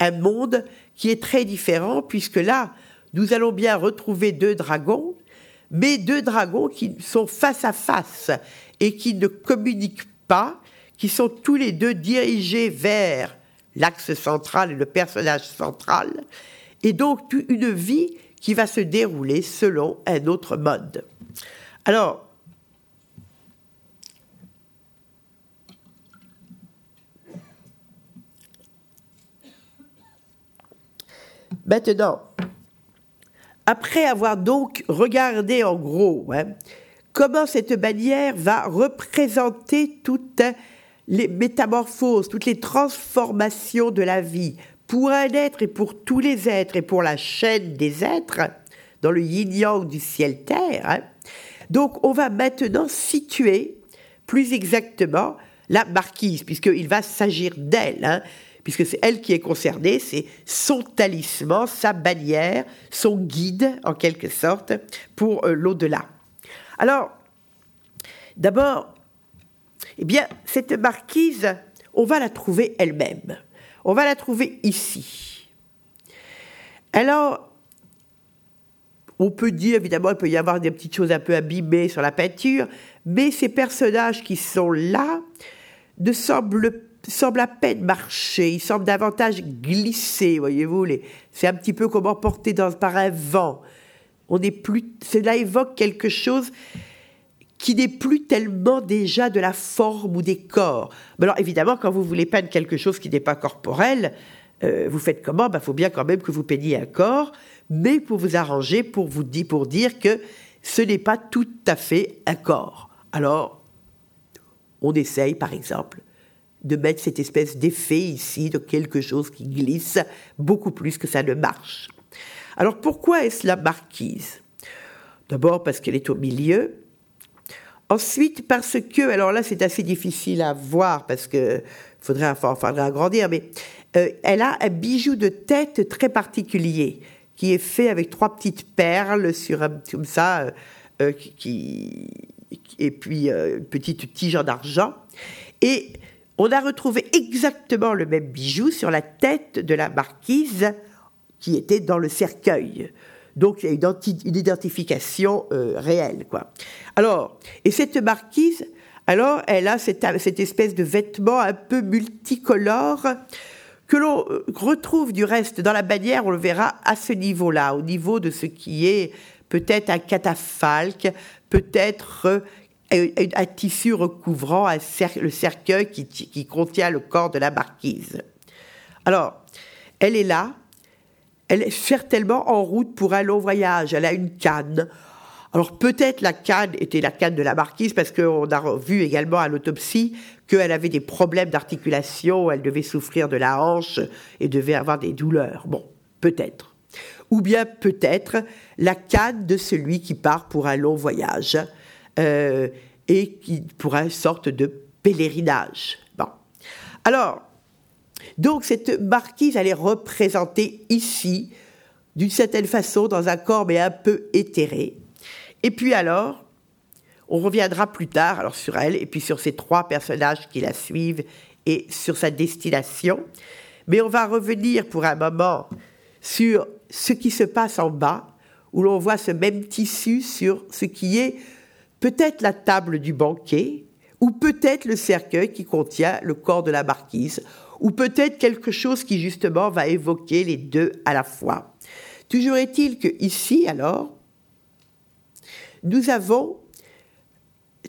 un monde qui est très différent, puisque là, nous allons bien retrouver deux dragons, mais deux dragons qui sont face à face et qui ne communiquent pas, qui sont tous les deux dirigés vers l'axe central et le personnage central, et donc une vie qui va se dérouler selon un autre mode. Alors, Maintenant, après avoir donc regardé en gros hein, comment cette bannière va représenter toutes les métamorphoses, toutes les transformations de la vie, pour un être et pour tous les êtres, et pour la chaîne des êtres, dans le yin-yang du ciel-terre. Hein. Donc on va maintenant situer plus exactement la marquise, puisqu'il va s'agir d'elle. Hein puisque c'est elle qui est concernée, c'est son talisman, sa bannière, son guide, en quelque sorte, pour euh, l'au-delà. Alors, d'abord, eh bien, cette marquise, on va la trouver elle-même. On va la trouver ici. Alors, on peut dire, évidemment, il peut y avoir des petites choses un peu abîmées sur la peinture, mais ces personnages qui sont là ne semblent semble à peine marcher, il semble davantage glisser, voyez-vous. C'est un petit peu comme emporté par un vent. On n'est plus, cela évoque quelque chose qui n'est plus tellement déjà de la forme ou des corps. Mais alors évidemment, quand vous voulez peindre quelque chose qui n'est pas corporel, euh, vous faites comment? Il bah, faut bien quand même que vous peigniez un corps, mais pour vous arranger, pour vous dire, pour dire que ce n'est pas tout à fait un corps. Alors, on essaye, par exemple, de mettre cette espèce d'effet ici de quelque chose qui glisse beaucoup plus que ça ne marche. Alors pourquoi est-ce la marquise? D'abord parce qu'elle est au milieu. Ensuite parce que, alors là c'est assez difficile à voir parce que faudrait, faudrait agrandir, mais euh, elle a un bijou de tête très particulier qui est fait avec trois petites perles sur un, comme ça, euh, euh, qui, et puis une petite tige en argent. Et on a retrouvé exactement le même bijou sur la tête de la marquise qui était dans le cercueil. Donc il y a une, identification euh, réelle, quoi. Alors, et cette marquise, alors, elle a cette, cette espèce de vêtement un peu multicolore que l'on euh, retrouve du reste dans la bannière, on le verra à ce niveau-là, au niveau de ce qui est peut-être un catafalque, peut-être un tissu recouvrant le cercueil qui, contient le corps de la marquise. Alors, elle est là, elle est certainement en route pour un long voyage, elle a une canne. Alors peut-être la canne était la canne de la marquise parce qu'on a vu également à l'autopsie qu'elle avait des problèmes d'articulation, elle devait souffrir de la hanche et devait avoir des douleurs. Bon, peut-être. Ou bien peut-être la canne de celui qui part pour un long voyage. Euh, et qui pour une sorte de pèlerinage. Bon. Alors, donc cette marquise, elle est représentée ici, d'une certaine façon, dans un corps mais un peu éthéré. Et puis alors, on reviendra plus tard alors sur elle et puis sur ces trois personnages qui la suivent et sur sa destination. Mais on va revenir pour un moment sur ce qui se passe en bas, où l'on voit ce même tissu sur ce qui est peut-être la table du banquet, ou peut-être le cercueil qui contient le corps de la marquise, ou peut-être quelque chose qui justement va évoquer les deux à la fois. Toujours est-il que ici, alors, nous avons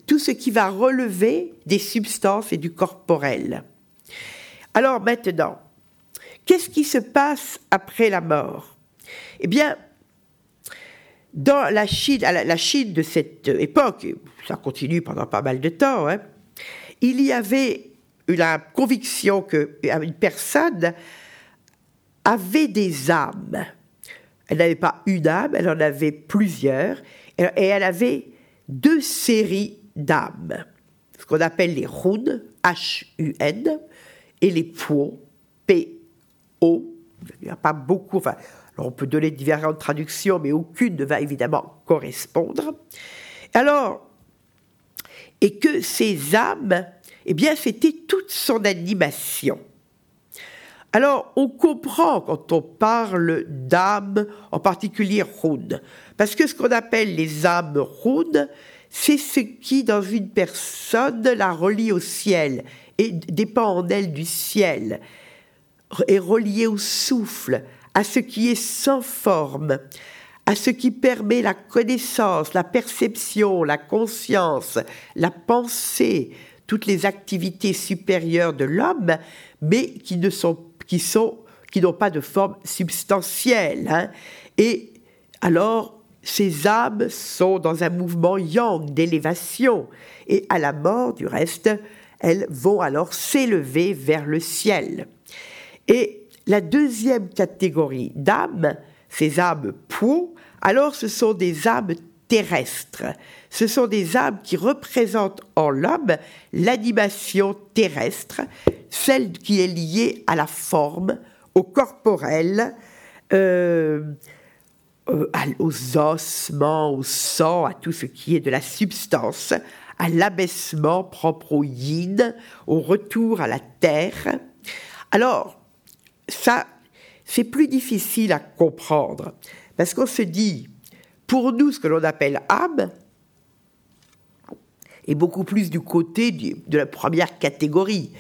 tout ce qui va relever des substances et du corporel. Alors maintenant, qu'est-ce qui se passe après la mort? Eh bien, dans la Chine, de cette époque, ça continue pendant pas mal de temps, hein, il y avait la conviction qu'une personne avait des âmes. Elle n'avait pas une âme, elle en avait plusieurs, et elle avait deux séries d'âmes, ce qu'on appelle les runes, H-U-N, et les po, P-O. Il n'y a pas beaucoup, enfin, on peut donner différentes traductions, mais aucune ne va évidemment correspondre. Alors, et que ces âmes, eh bien, c'était toute son animation. Alors, on comprend quand on parle d'âmes, en particulier rounes, parce que ce qu'on appelle les âmes rounes, c'est ce qui, dans une personne, la relie au ciel et dépend en elle du ciel, est relié au souffle, à ce qui est sans forme, à ce qui permet la connaissance, la perception, la conscience, la pensée, toutes les activités supérieures de l'homme, mais qui ne sont qui sont qui n'ont pas de forme substantielle. Hein. Et alors, ces âmes sont dans un mouvement yang d'élévation, et à la mort, du reste, elles vont alors s'élever vers le ciel. Et la deuxième catégorie d'âmes, ces âmes pou, alors ce sont des âmes terrestres. Ce sont des âmes qui représentent en l'homme l'animation terrestre, celle qui est liée à la forme, au corporel, euh, euh, aux ossements, au sang, à tout ce qui est de la substance, à l'abaissement propre au yin, au retour à la terre. Alors, ça, c'est plus difficile à comprendre, parce qu'on se dit, pour nous, ce que l'on appelle âme, est beaucoup plus du côté de la première catégorie.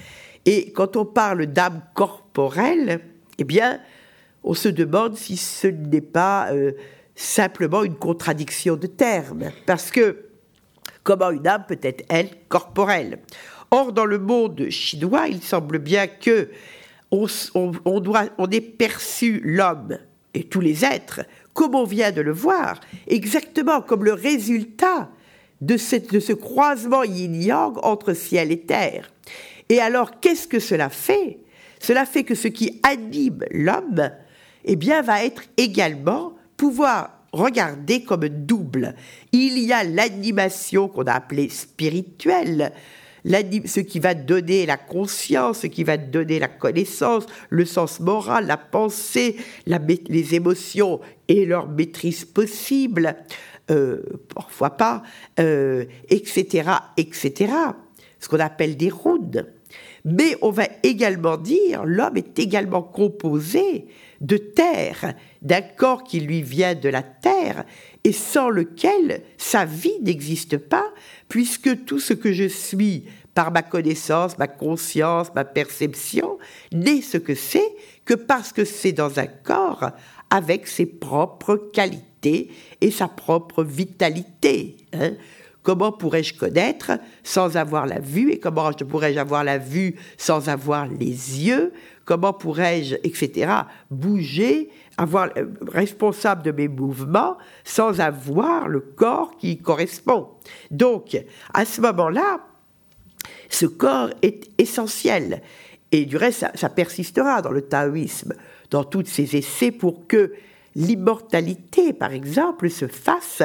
Et quand on parle d'âme corporelle, eh bien, on se demande si ce n'est pas euh, simplement une contradiction de termes. Parce que comment une âme peut être, elle, corporelle? Or, dans le monde chinois, il semble bien que on, doit, on est perçu l'homme et tous les êtres comme on vient de le voir, exactement comme le résultat de, de ce croisement yin-yang entre ciel et terre. Et alors, qu'est-ce que cela fait? Cela fait que ce qui anime l'homme, eh bien, va être également pouvoir regarder comme double. Il y a l'animation qu'on a appelée spirituelle, ce qui va donner la conscience, ce qui va donner la connaissance, le sens moral, la pensée, les émotions et leur maîtrise possible, euh, parfois pas, etc., euh, etc. Ce qu'on appelle des roudes. Mais on va également dire, l'homme est également composé de terre, d'un corps qui lui vient de la terre, et sans lequel sa vie n'existe pas, puisque tout ce que je suis par ma connaissance, ma conscience, ma perception, n'est ce que c'est que parce que c'est dans un corps avec ses propres qualités et sa propre vitalité. Hein. Comment pourrais-je connaître sans avoir la vue Et comment pourrais-je avoir la vue sans avoir les yeux Comment pourrais-je, etc., bouger, avoir euh, responsable de mes mouvements sans avoir le corps qui correspond Donc, à ce moment-là, ce corps est essentiel. Et du reste, ça, ça persistera dans le taoïsme, dans tous ses essais, pour que l'immortalité, par exemple, se fasse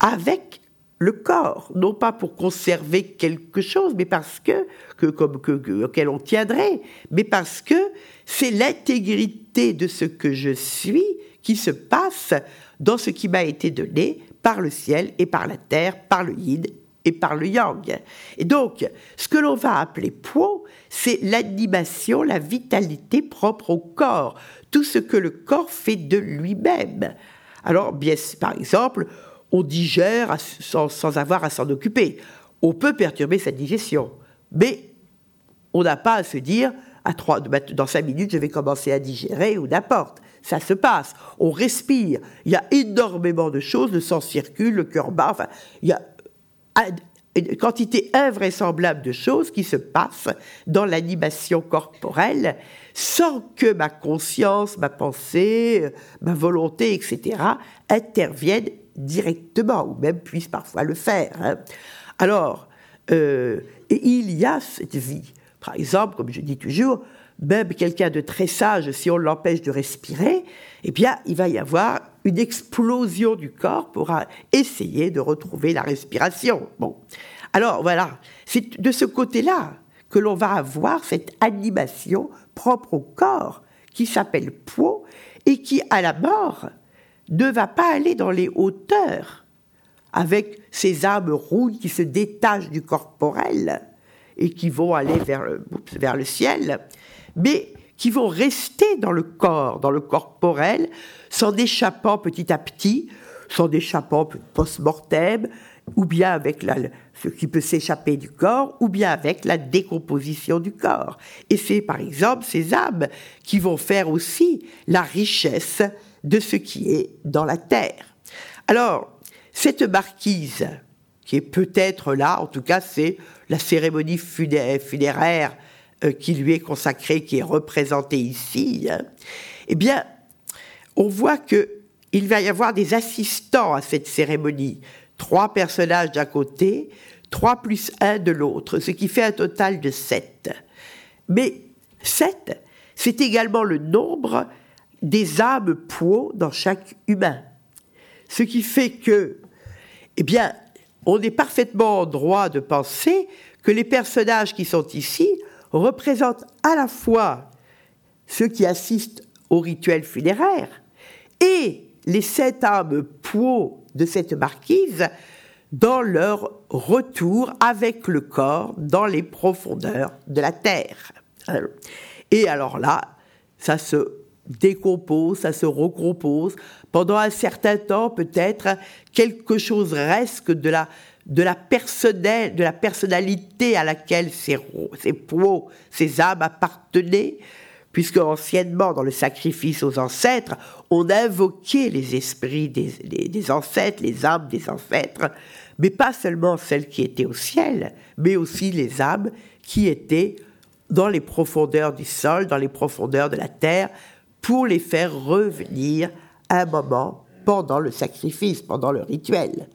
avec le corps, non pas pour conserver quelque chose, mais parce que, que comme que, auquel on tiendrait, mais parce que c'est l'intégrité de ce que je suis qui se passe dans ce qui m'a été donné par le ciel et par la terre, par le yin et par le yang. Et donc, ce que l'on va appeler po, c'est l'animation, la vitalité propre au corps, tout ce que le corps fait de lui-même. Alors, bien, par exemple, on digère sans, avoir à s'en occuper. On peut perturber sa digestion, mais on n'a pas à se dire, à trois, dans cinq minutes, je vais commencer à digérer ou n'importe. Ça se passe. On respire. Il y a énormément de choses, le sang circule, le cœur bat. Enfin, il y a une quantité invraisemblable de choses qui se passent dans l'animation corporelle sans que ma conscience, ma pensée, ma volonté, etc., interviennent directement, ou même puissent parfois le faire. Hein. Alors, euh, il y a cette vie. Par exemple, comme je dis toujours, même quelqu'un de très sage, si on l'empêche de respirer, eh bien, il va y avoir une explosion du corps pour essayer de retrouver la respiration. Bon. Alors, voilà. C'est de ce côté-là que l'on va avoir cette animation propre au corps qui s'appelle Po et qui, à la mort, ne va pas aller dans les hauteurs avec ces âmes rouges qui se détachent du corporel et qui vont aller vers le, vers le ciel, mais qui vont rester dans le corps, dans le corporel, s'en échappant petit à petit, s'en échappant post-mortem, ou bien avec la, ce qui peut s'échapper du corps, ou bien avec la décomposition du corps. Et c'est par exemple ces âmes qui vont faire aussi la richesse de ce qui est dans la terre. Alors, cette marquise, qui est peut-être là, en tout cas c'est la cérémonie funéraire euh, qui lui est consacrée, qui est représentée ici, hein, eh bien, on voit que il va y avoir des assistants à cette cérémonie. Trois personnages d'un côté, trois plus un de l'autre, ce qui fait un total de sept. Mais sept, c'est également le nombre des âmes poids dans chaque humain. Ce qui fait que, eh bien, on est parfaitement en droit de penser que les personnages qui sont ici représentent à la fois ceux qui assistent au rituel funéraire et les sept âmes poids de cette marquise dans leur retour avec le corps dans les profondeurs de la terre. Et alors là, ça se décompose, ça se recompose. Pendant un certain temps, peut-être, quelque chose reste de la, de la, de la personnalité à laquelle ces, ces ces âmes appartenaient, puisque anciennement, dans le sacrifice aux ancêtres, on invoquait les esprits des, des ancêtres, les âmes des ancêtres, mais pas seulement celles qui étaient au ciel, mais aussi les âmes qui étaient dans les profondeurs du sol, dans les profondeurs de la terre, pour les faire revenir un moment pendant le sacrifice, pendant le rituel.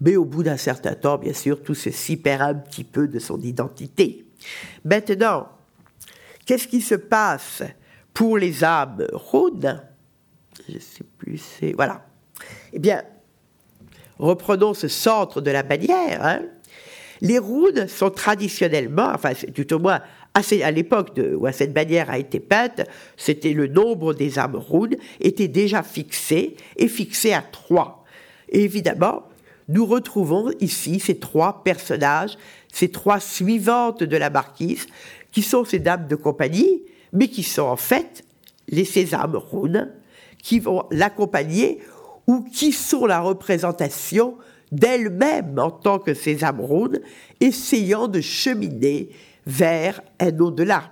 Mais au bout d'un certain temps, bien sûr, tout ceci perd un petit peu de son identité. Maintenant, qu'est-ce qui se passe pour les âmes roudes Je ne sais plus, c'est... Voilà. Eh bien, reprenons ce centre de la bannière. Hein. Les roudes sont traditionnellement, enfin, tout au moins à l'époque où cette bannière a été peinte, c'était le nombre des âmes roudes était déjà fixé et fixé à trois. Et évidemment, nous retrouvons ici ces trois personnages, ces trois suivantes de la marquise, qui sont ces dames de compagnie, mais qui sont en fait les sésames roudes, qui vont l'accompagner ou qui sont la représentation d'elle-même en tant que sésame roude, essayant de cheminer vers un au-delà.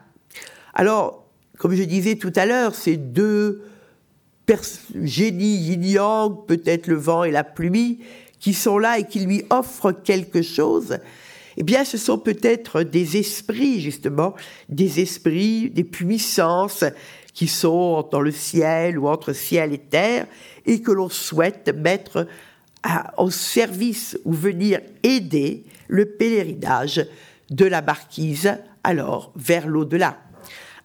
Alors, comme je disais tout à l'heure, ces deux génies yin peut-être le vent et la pluie, qui sont là et qui lui offrent quelque chose, eh bien, ce sont peut-être des esprits, justement, des esprits, des puissances qui sont dans le ciel ou entre ciel et terre, et que l'on souhaite mettre au service ou venir aider le pèlerinage de la marquise, alors vers l'au-delà.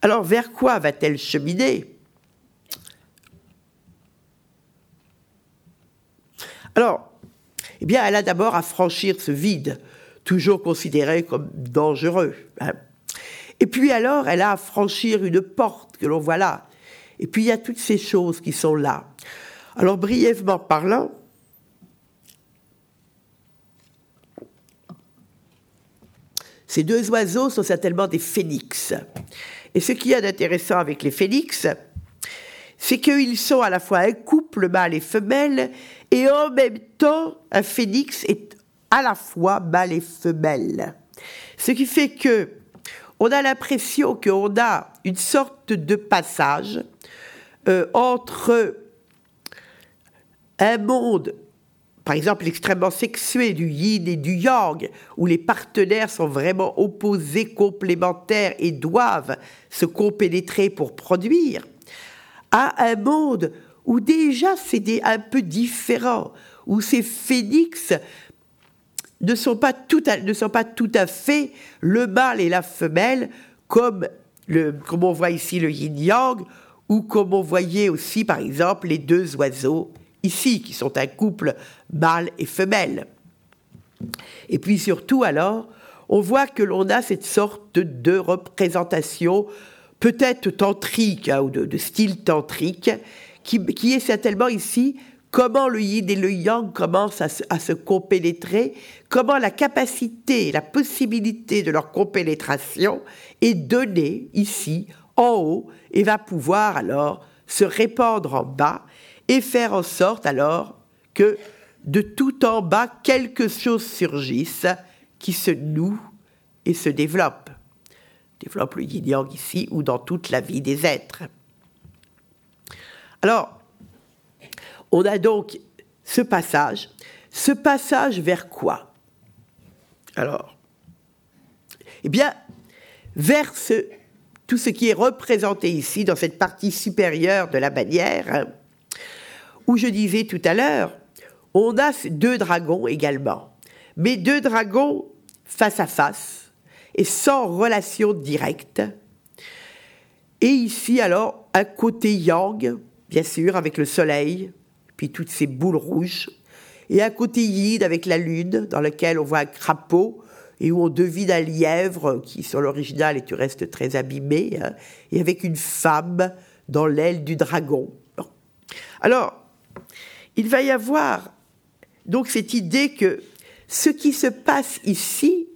Alors vers quoi va-t-elle cheminer? Alors, eh bien, elle a d'abord à franchir ce vide, toujours considéré comme dangereux. Hein. Et puis alors, elle a à franchir une porte que l'on voit là. Et puis il y a toutes ces choses qui sont là. Alors, brièvement parlant, Ces deux oiseaux sont certainement des phénix. Et ce qu'il y a d'intéressant avec les phénix, c'est qu'ils sont à la fois un couple mâle et femelle, et en même temps, un phénix est à la fois mâle et femelle. Ce qui fait que on a l'impression qu'on a une sorte de passage euh, entre un monde par exemple l'extrêmement sexué du yin et du yang, où les partenaires sont vraiment opposés, complémentaires et doivent se compénétrer pour produire, à un monde où déjà c'est un peu différent, où ces phénix ne sont, pas tout à, ne sont pas tout à fait le mâle et la femelle comme, le, comme on voit ici le yin-yang, ou comme on voyait aussi par exemple les deux oiseaux ici, qui sont un couple mâle et femelle. Et puis surtout alors, on voit que l'on a cette sorte de représentation peut-être tantrique hein, ou de, style tantrique, qui, est certainement ici comment le yin et le yang commencent à se, à se compénétrer, comment la capacité, la possibilité de leur compénétration est donnée ici, en haut, et va pouvoir alors se répandre en bas et faire en sorte alors que de tout en bas, quelque chose surgisse qui se noue et se développe. Développe le yin-yang ici ou dans toute la vie des êtres. Alors, on a donc ce passage. Ce passage vers quoi? Alors, eh bien, vers tout ce qui est représenté ici dans cette partie supérieure de la bannière, hein, où je disais tout à l'heure, on a deux dragons également, mais deux dragons face à face et sans relation directe. Et ici alors un côté yang, bien sûr, avec le soleil, puis toutes ces boules rouges, et un côté yin avec la lune, dans lequel on voit un crapaud et où on devine un lièvre qui, sur l'original, est du reste très abîmé, hein, et avec une femme dans l'aile du dragon. Alors, il va y avoir donc cette idée que ce qui se passe ici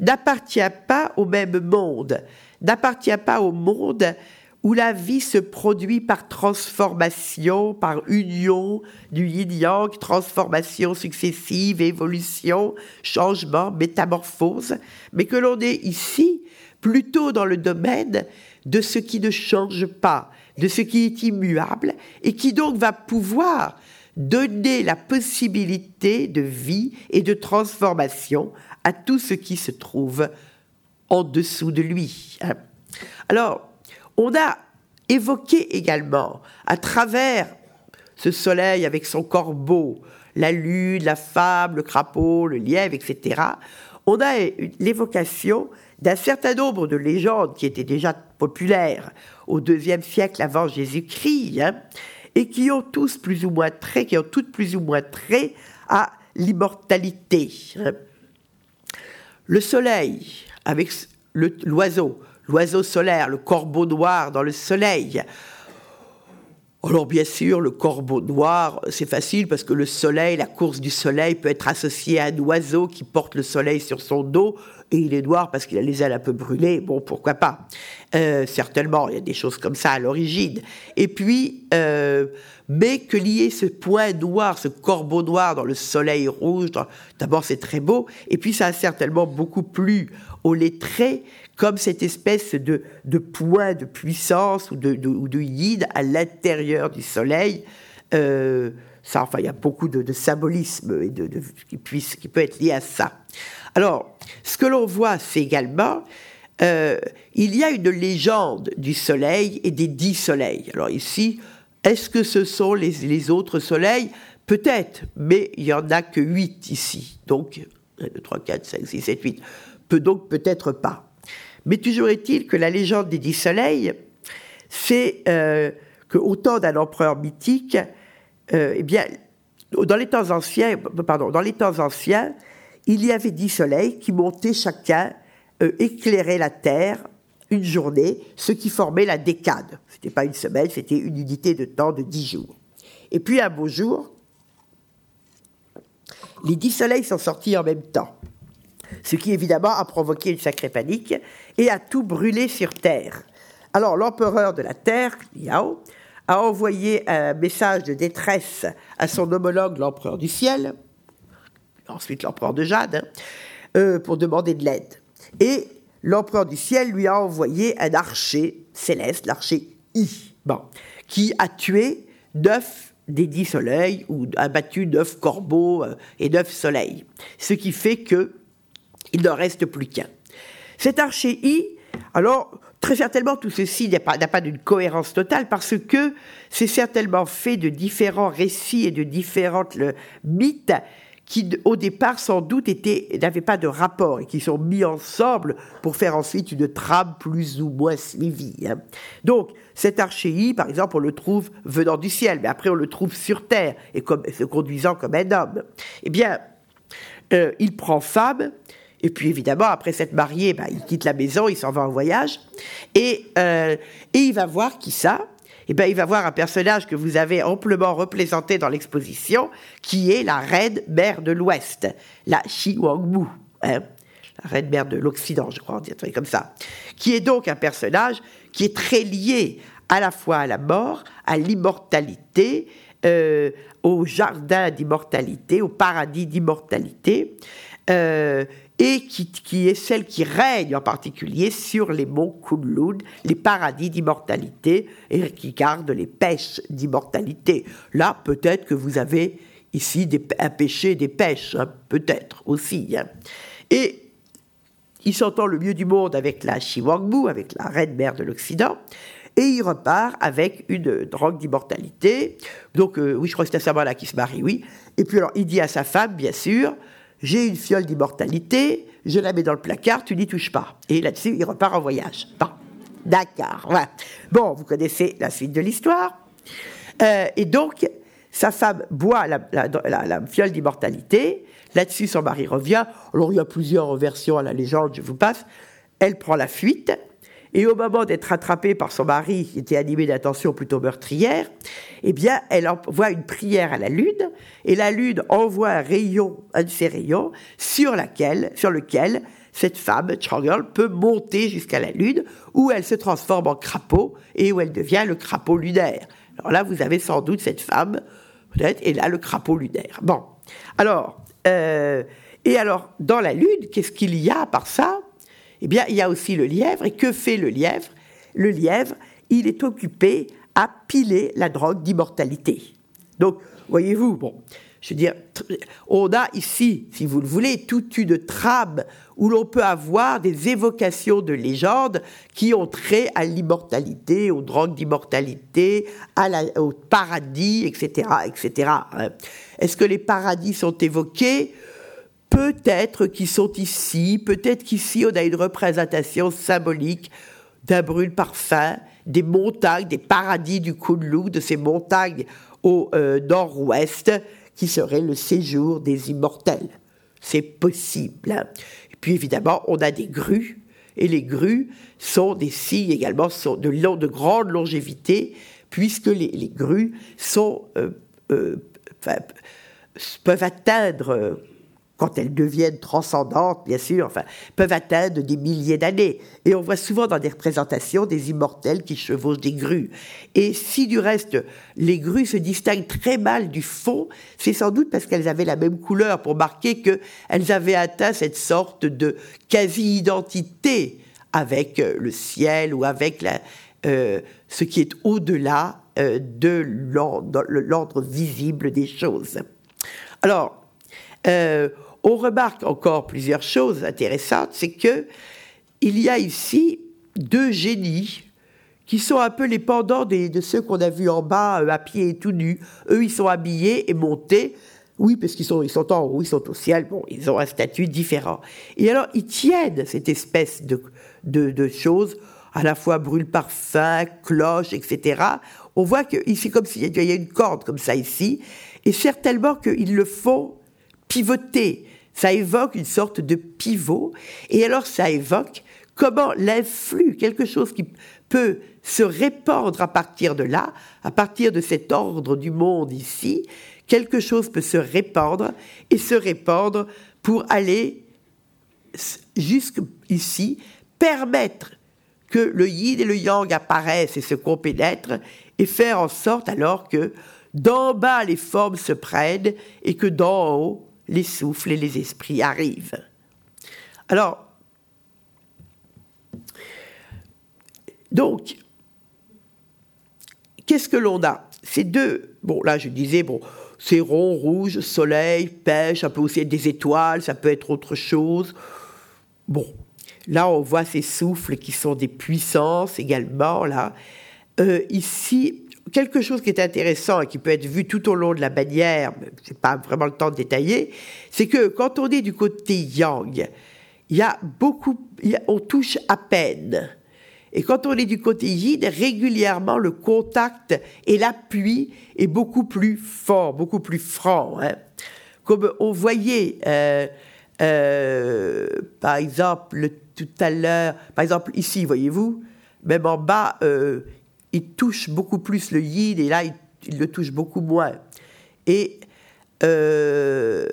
n'appartient pas au même monde, n'appartient pas au monde où la vie se produit par transformation, par union du yin-yang, transformation successive, évolution, changement, métamorphose, mais que l'on est ici plutôt dans le domaine de ce qui ne change pas, de ce qui est immuable, et qui donc va pouvoir donner la possibilité de vie et de transformation à tout ce qui se trouve en dessous de lui. Alors, on a évoqué également, à travers ce soleil avec son corbeau, la lune, la femme, le crapaud, le lièvre, etc., on a l'évocation d'un certain nombre de légendes qui étaient déjà populaires au deuxième siècle avant Jésus-Christ, hein, et qui ont tous plus ou moins trait, qui ont toutes plus ou moins trait à l'immortalité. Le soleil, avec l'oiseau, l'oiseau solaire, le corbeau noir dans le soleil. Alors bien sûr, le corbeau noir, c'est facile parce que le soleil, la course du soleil peut être associée à un oiseau qui porte le soleil sur son dos et il est noir parce qu'il a les ailes un peu brûlées. Bon, pourquoi pas? Euh, Certainement, il y a des choses comme ça à l'origine. Et puis, euh, mais que lier ce point noir, ce corbeau noir dans le soleil rouge, d'abord c'est très beau, et puis ça a certainement beaucoup plu aux lettrés comme cette espèce de, de point de puissance ou de, de, ou de yin à l'intérieur du soleil. Euh, ça, enfin, il y a beaucoup de, symbolisme et de, qui, puisse, qui peut être lié à ça. Alors, ce que l'on voit, c'est également, euh, il y a une légende du soleil et des dix soleils. Alors ici, est-ce que ce sont les, autres soleils? Peut-être, mais il n'y en a que huit ici. Donc, 1, 2, 3, 4, 5, 6, 7, 8. Peut donc peut-être pas. Mais toujours est-il que la légende des dix soleils, c'est euh, que temps d'un empereur mythique, euh, eh bien, pardon, dans les temps anciens, il y avait dix soleils qui montaient chacun, euh, éclairaient la terre une journée, ce qui formait la décade. Ce n'était pas une semaine, c'était une unité de temps de dix jours. Et puis un beau jour, les dix soleils sont sortis en même temps, ce qui évidemment a provoqué une sacrée panique et a tout brûlé sur Terre. Alors l'empereur de la Terre, Liao, a envoyé un message de détresse à son homologue, l'empereur du ciel, ensuite l'empereur de Jade, hein, euh, pour demander de l'aide. Et l'empereur du ciel lui a envoyé un archer céleste, l'archer I, bon, qui a tué neuf des dix soleils, ou a battu neuf corbeaux euh, et neuf soleils. Ce qui fait que il n'en reste plus qu'un. Cet archer I, alors, très certainement, tout ceci n'a pas, d'une cohérence totale parce que c'est certainement fait de différents récits et de différentes mythes qui au départ sans doute n'avaient pas de rapport et qui sont mis ensemble pour faire ensuite une trame plus ou moins suivie. Hein. Donc cet archéi, par exemple, on le trouve venant du ciel, mais après on le trouve sur terre et comme, se conduisant comme un homme. Eh bien, euh, il prend femme. Et puis évidemment, après s'être marié, bah, il quitte la maison, il s'en va en voyage, et, euh, et il va voir qui ça eh bien, il va voir un personnage que vous avez amplement représenté dans l'exposition, qui est la reine mère de l'Ouest, la Shi hein, la reine mère de l'Occident, je crois, on truc comme ça, qui est donc un personnage qui est très lié à la fois à la mort, à l'immortalité, euh, au jardin d'immortalité, au paradis d'immortalité. Euh, et qui, est celle qui règne en particulier sur les monts Kunlun, les paradis d'immortalité, et qui garde les pêches d'immortalité. Là, peut-être que vous avez ici des, un péché des pêches, hein, peut-être aussi. Hein. Et il s'entend le mieux du monde avec la Shiwangmu, avec la reine mère de l'Occident, et il repart avec une drogue d'immortalité. Donc, euh, oui, je crois que c'est à qu'il se marie, oui. Et puis alors, il dit à sa femme, bien sûr, j'ai une fiole d'immortalité, je la mets dans le placard, tu n'y touches pas. Et là-dessus, il repart en voyage. D'accord. Bon, vous connaissez la suite de l'histoire. Euh, et donc, sa femme boit la, la fiole d'immortalité. Là-dessus, son mari revient. Alors, il y a plusieurs versions à la légende, je vous passe. Elle prend la fuite. Et au moment d'être attrapée par son mari, qui était animé d'attention plutôt meurtrière, eh bien, elle envoie une prière à la lune, et la lune envoie un rayon, un de ses rayons, sur, laquelle, sur lequel cette femme, Changirl, peut monter jusqu'à la lune, où elle se transforme en crapaud, et où elle devient le crapaud lunaire. Alors là, vous avez sans doute cette femme, peut-être, et là, le crapaud lunaire. Bon. Alors, euh, et alors, dans la lune, qu'est-ce qu'il y a par ça? Eh bien, il y a aussi le lièvre. Et que fait le lièvre? Le lièvre, il est occupé à piler la drogue d'immortalité. Donc, voyez-vous, bon, je veux dire, on a ici, si vous le voulez, toute une trame où l'on peut avoir des évocations de légendes qui ont trait à l'immortalité, aux drogues d'immortalité, au paradis, etc., etc. Est-ce que les paradis sont évoqués? Peut-être qu'ils sont ici, peut-être qu'ici on a une représentation symbolique d'un brûle parfum, des montagnes, des paradis du Kunlun, de ces montagnes au euh, nord-ouest, qui serait le séjour des immortels. C'est possible. Hein. Et puis évidemment, on a des grues, et les grues sont des signes également sont de, de grande longévité, puisque les, grues euh, euh, peuvent atteindre quand elles deviennent transcendantes, bien sûr, enfin, peuvent atteindre des milliers d'années. Et on voit souvent dans des représentations des immortels qui chevauchent des grues. Et si du reste, les grues se distinguent très mal du fond, c'est sans doute parce qu'elles avaient la même couleur pour marquer qu'elles avaient atteint cette sorte de quasi-identité avec euh, le ciel ou avec la, euh, ce qui est au-delà euh, de l'ordre visible des choses. Alors, euh, on remarque encore plusieurs choses intéressantes, c'est que il y a ici deux génies qui sont un peu les pendants de ceux qu'on a vus en bas, euh, à pied et tout nus. Eux, ils sont habillés et montés. Oui, parce qu'ils sont, ils sont en haut, ils sont au ciel. Bon, ils ont un statut différent. Et alors, ils tiennent cette espèce de, de, choses, à la fois brûle-parfum, cloche, etc. On voit que ici, comme s'il y a une corde comme ça ici, et certainement qu'ils le font pivoter ça évoque une sorte de pivot, et alors ça évoque comment l'influx, quelque chose qui peut se répandre à partir de là, à partir de cet ordre du monde ici, quelque chose peut se répandre et se répandre pour aller jusqu'ici, permettre que le yin et le yang apparaissent et se compénètrent et faire en sorte alors que d'en bas les formes se prennent et que d'en haut les souffles et les esprits arrivent. Alors, donc, qu'est-ce que l'on a? Ces deux, bon là je disais, bon, c'est rond, rouge, soleil, pêche, ça peut aussi être des étoiles, ça peut être autre chose. Bon, là on voit ces souffles qui sont des puissances également, là. euh, ici, quelque chose qui est intéressant et qui peut être vu tout au long de la bannière, c'est pas vraiment le temps de détailler, c'est que quand on est du côté yang, il y a beaucoup, on touche à peine. Et quand on est du côté yin, régulièrement le contact et l'appui est beaucoup plus fort, beaucoup plus franc. Hein. Comme on voyait, euh, euh, par exemple, tout à l'heure, par exemple ici, voyez-vous, même en bas, euh, il touche beaucoup plus le yin et là, il, le touche beaucoup moins. Et euh,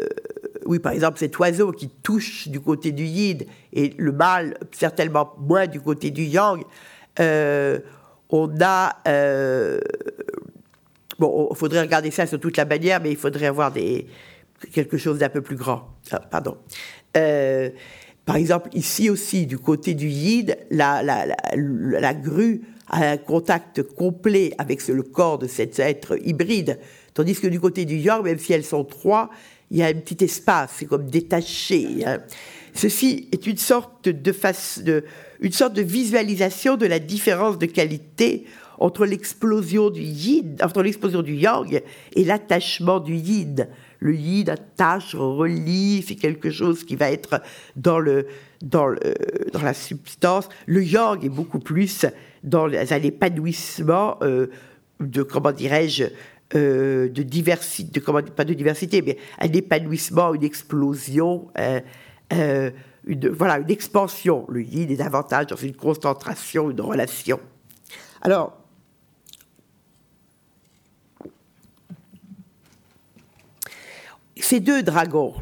oui, par exemple, cet oiseau qui touche du côté du yin et le mâle certainement moins du côté du yang, euh, on a... Euh, bon, il faudrait regarder ça sur toute la bannière, mais il faudrait avoir des, quelque chose d'un peu plus grand. Ah, pardon. par exemple, ici aussi, du côté du yin, la, la, la, la grue a un contact complet avec le corps de cet être hybride, tandis que du côté du yang, même si elles sont trois, il y a un petit espace, c'est comme détaché. Hein. Ceci est une sorte de, face, une sorte de visualisation de la différence de qualité entre l'explosion du yin, entre l'explosion du yang et l'attachement du yin. Le yin attache, relie, c'est quelque chose qui va être dans dans le, dans la substance. Le yang est beaucoup plus dans l'épanouissement euh, de, comment dirais-je, euh, de diversité, pas de diversité, mais un épanouissement, une explosion, euh, euh, voilà, une expansion. Le yin est davantage dans une concentration, une relation. Alors, ces deux dragons,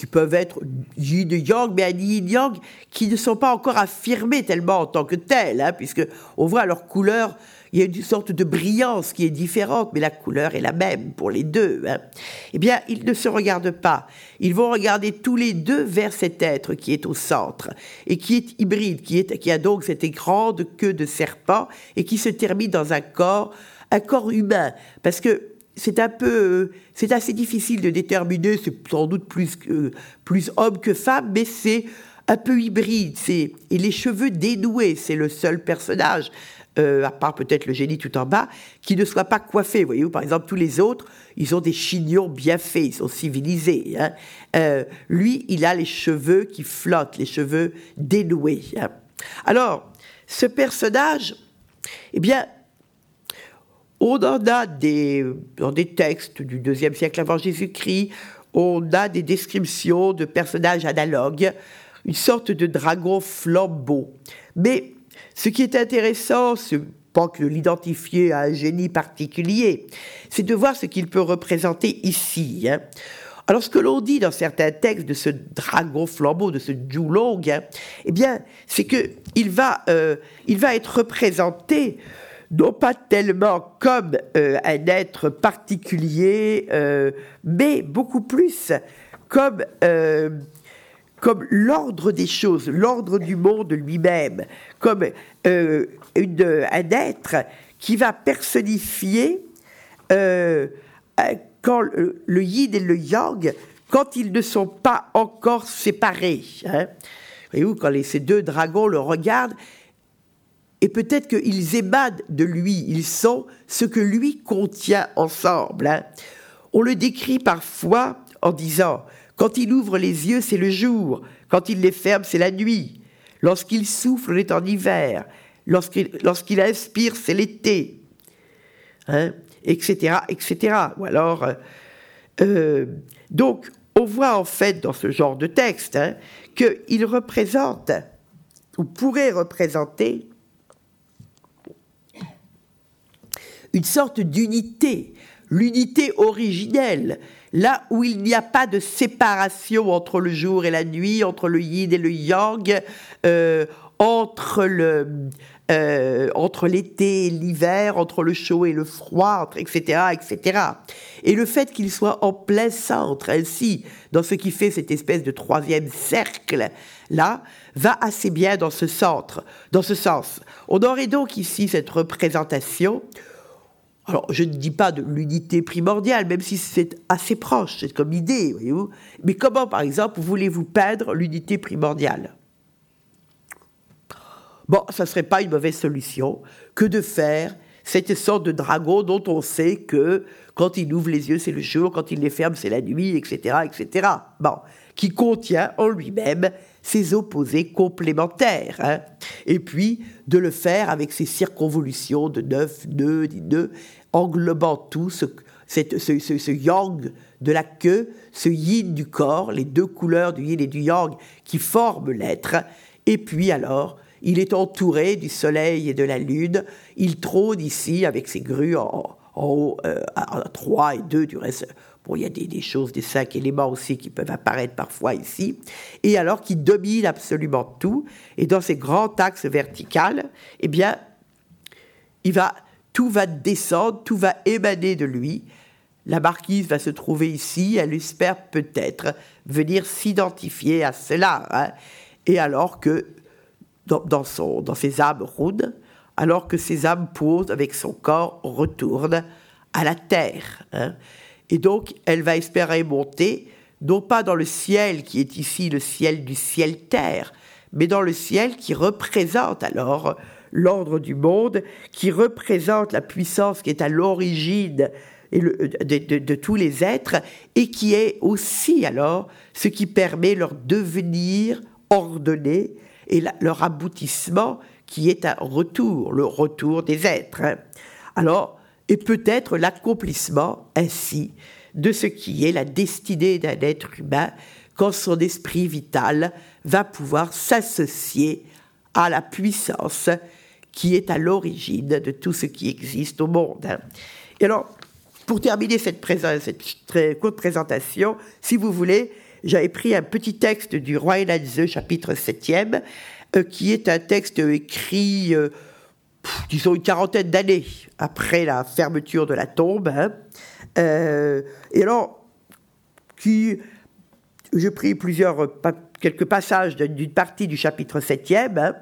qui peuvent être yin et yang, mais un yin yang qui ne sont pas encore affirmés tellement en tant que tels, hein, puisque on voit leur couleur, il y a une sorte de brillance qui est différente, mais la couleur est la même pour les deux. Hein. Eh bien, ils ne se regardent pas. Ils vont regarder tous les deux vers cet être qui est au centre et qui est hybride, qui, est, qui a donc cette grande queue de serpent et qui se termine dans un corps, un corps humain, parce que c'est un peu, c'est assez difficile de déterminer, c'est sans doute plus, plus homme que femme, mais c'est un peu hybride. C'est, et les cheveux dénoués, c'est le seul personnage, euh, à part peut-être le génie tout en bas, qui ne soit pas coiffé. Voyez-vous, par exemple, tous les autres, ils ont des chignons bien faits, ils sont civilisés. Hein. Euh, lui, il a les cheveux qui flottent, les cheveux dénoués. Hein. Alors, ce personnage, eh bien, on en a des, dans des textes du deuxième siècle avant Jésus-Christ, on a des descriptions de personnages analogues, une sorte de dragon flambeau. Mais ce qui est intéressant, c'est pas que de l'identifier à un génie particulier, c'est de voir ce qu'il peut représenter ici. Hein. Alors, ce que l'on dit dans certains textes de ce dragon flambeau, de ce Julong, hein, eh bien, c'est que il va, euh, il va être représenté non pas tellement comme euh, un être particulier, euh, mais beaucoup plus comme, euh, comme l'ordre des choses, l'ordre du monde lui-même, comme une, un être qui va personnifier quand le, yin et le yang, quand ils ne sont pas encore séparés. Hein. Voyez-vous, quand ces deux dragons le regardent, et peut-être qu'ils émanent de lui, ils sont ce que lui contient ensemble. Hein. On le décrit parfois en disant, quand il ouvre les yeux, c'est le jour, quand il les ferme, c'est la nuit, lorsqu'il souffle, on est en hiver, lorsqu'il inspire, c'est l'été, hein, etc., etc. Ou alors, euh, euh, donc, on voit en fait dans ce genre de texte hein, qu'il représente, ou pourrait représenter, une sorte d'unité, l'unité originelle, là où il n'y a pas de séparation entre le jour et la nuit, entre le yin et le yang, euh, entre le euh, entre l'été et l'hiver, entre le chaud et le froid, etc., etc. Et le fait qu'il soit en plein centre, ainsi, dans ce qui fait cette espèce de troisième cercle, là, va assez bien dans ce centre, dans ce sens. On aurait donc ici cette représentation alors, je ne dis pas de l'unité primordiale, même si c'est assez proche, c'est comme idée, voyez-vous. Mais comment, par exemple, voulez-vous peindre l'unité primordiale? Bon, ça ne serait pas une mauvaise solution que de faire cette sorte de dragon dont on sait que quand il ouvre les yeux, c'est le jour, quand il les ferme, c'est la nuit, etc., etc. Bon, qui contient en lui-même ses opposés complémentaires. Hein. Et puis, de le faire avec ces circonvolutions de neuf nœuds, dix nœuds, englobant tout ce, ce, yang de la queue, ce yin du corps, les deux couleurs du yin et du yang qui forment l'être. Et puis alors, il est entouré du soleil et de la lune. Il trône ici avec ses grues en, haut, euh, à 3 et 2 du reste. Bon, il y a des, choses, des cinq éléments aussi qui peuvent apparaître parfois ici. Et alors qu'il domine absolument tout. Et dans ces grands axes verticales, eh bien, il va, tout va descendre, tout va émaner de lui. La marquise va se trouver ici, elle espère peut-être venir s'identifier à cela. Hein. Et alors que dans, son, dans ses âmes roudes, alors que ses âmes posent avec son corps retournent à la terre. Hein. Et donc, elle va espérer monter, non pas dans le ciel qui est ici le ciel du ciel-terre, mais dans le ciel qui représente alors l'ordre du monde, qui représente la puissance qui est à l'origine de, de, tous les êtres, et qui est aussi alors ce qui permet leur devenir ordonné et leur aboutissement qui est un retour, le retour des êtres. Hein. Alors, et peut-être l'accomplissement ainsi de ce qui est la destinée d'un être humain quand son esprit vital va pouvoir s'associer à la puissance qui est à l'origine de tout ce qui existe au monde. Hein. Et alors, pour terminer cette, très courte présentation, si vous voulez, j'avais pris un petit texte du Roi Lanze, chapitre 7e, euh, qui est un texte écrit, euh, disons, une quarantaine d'années après la fermeture de la tombe. Hein. Euh, et alors, qui, je pris quelques passages d'une partie du chapitre 7e, hein,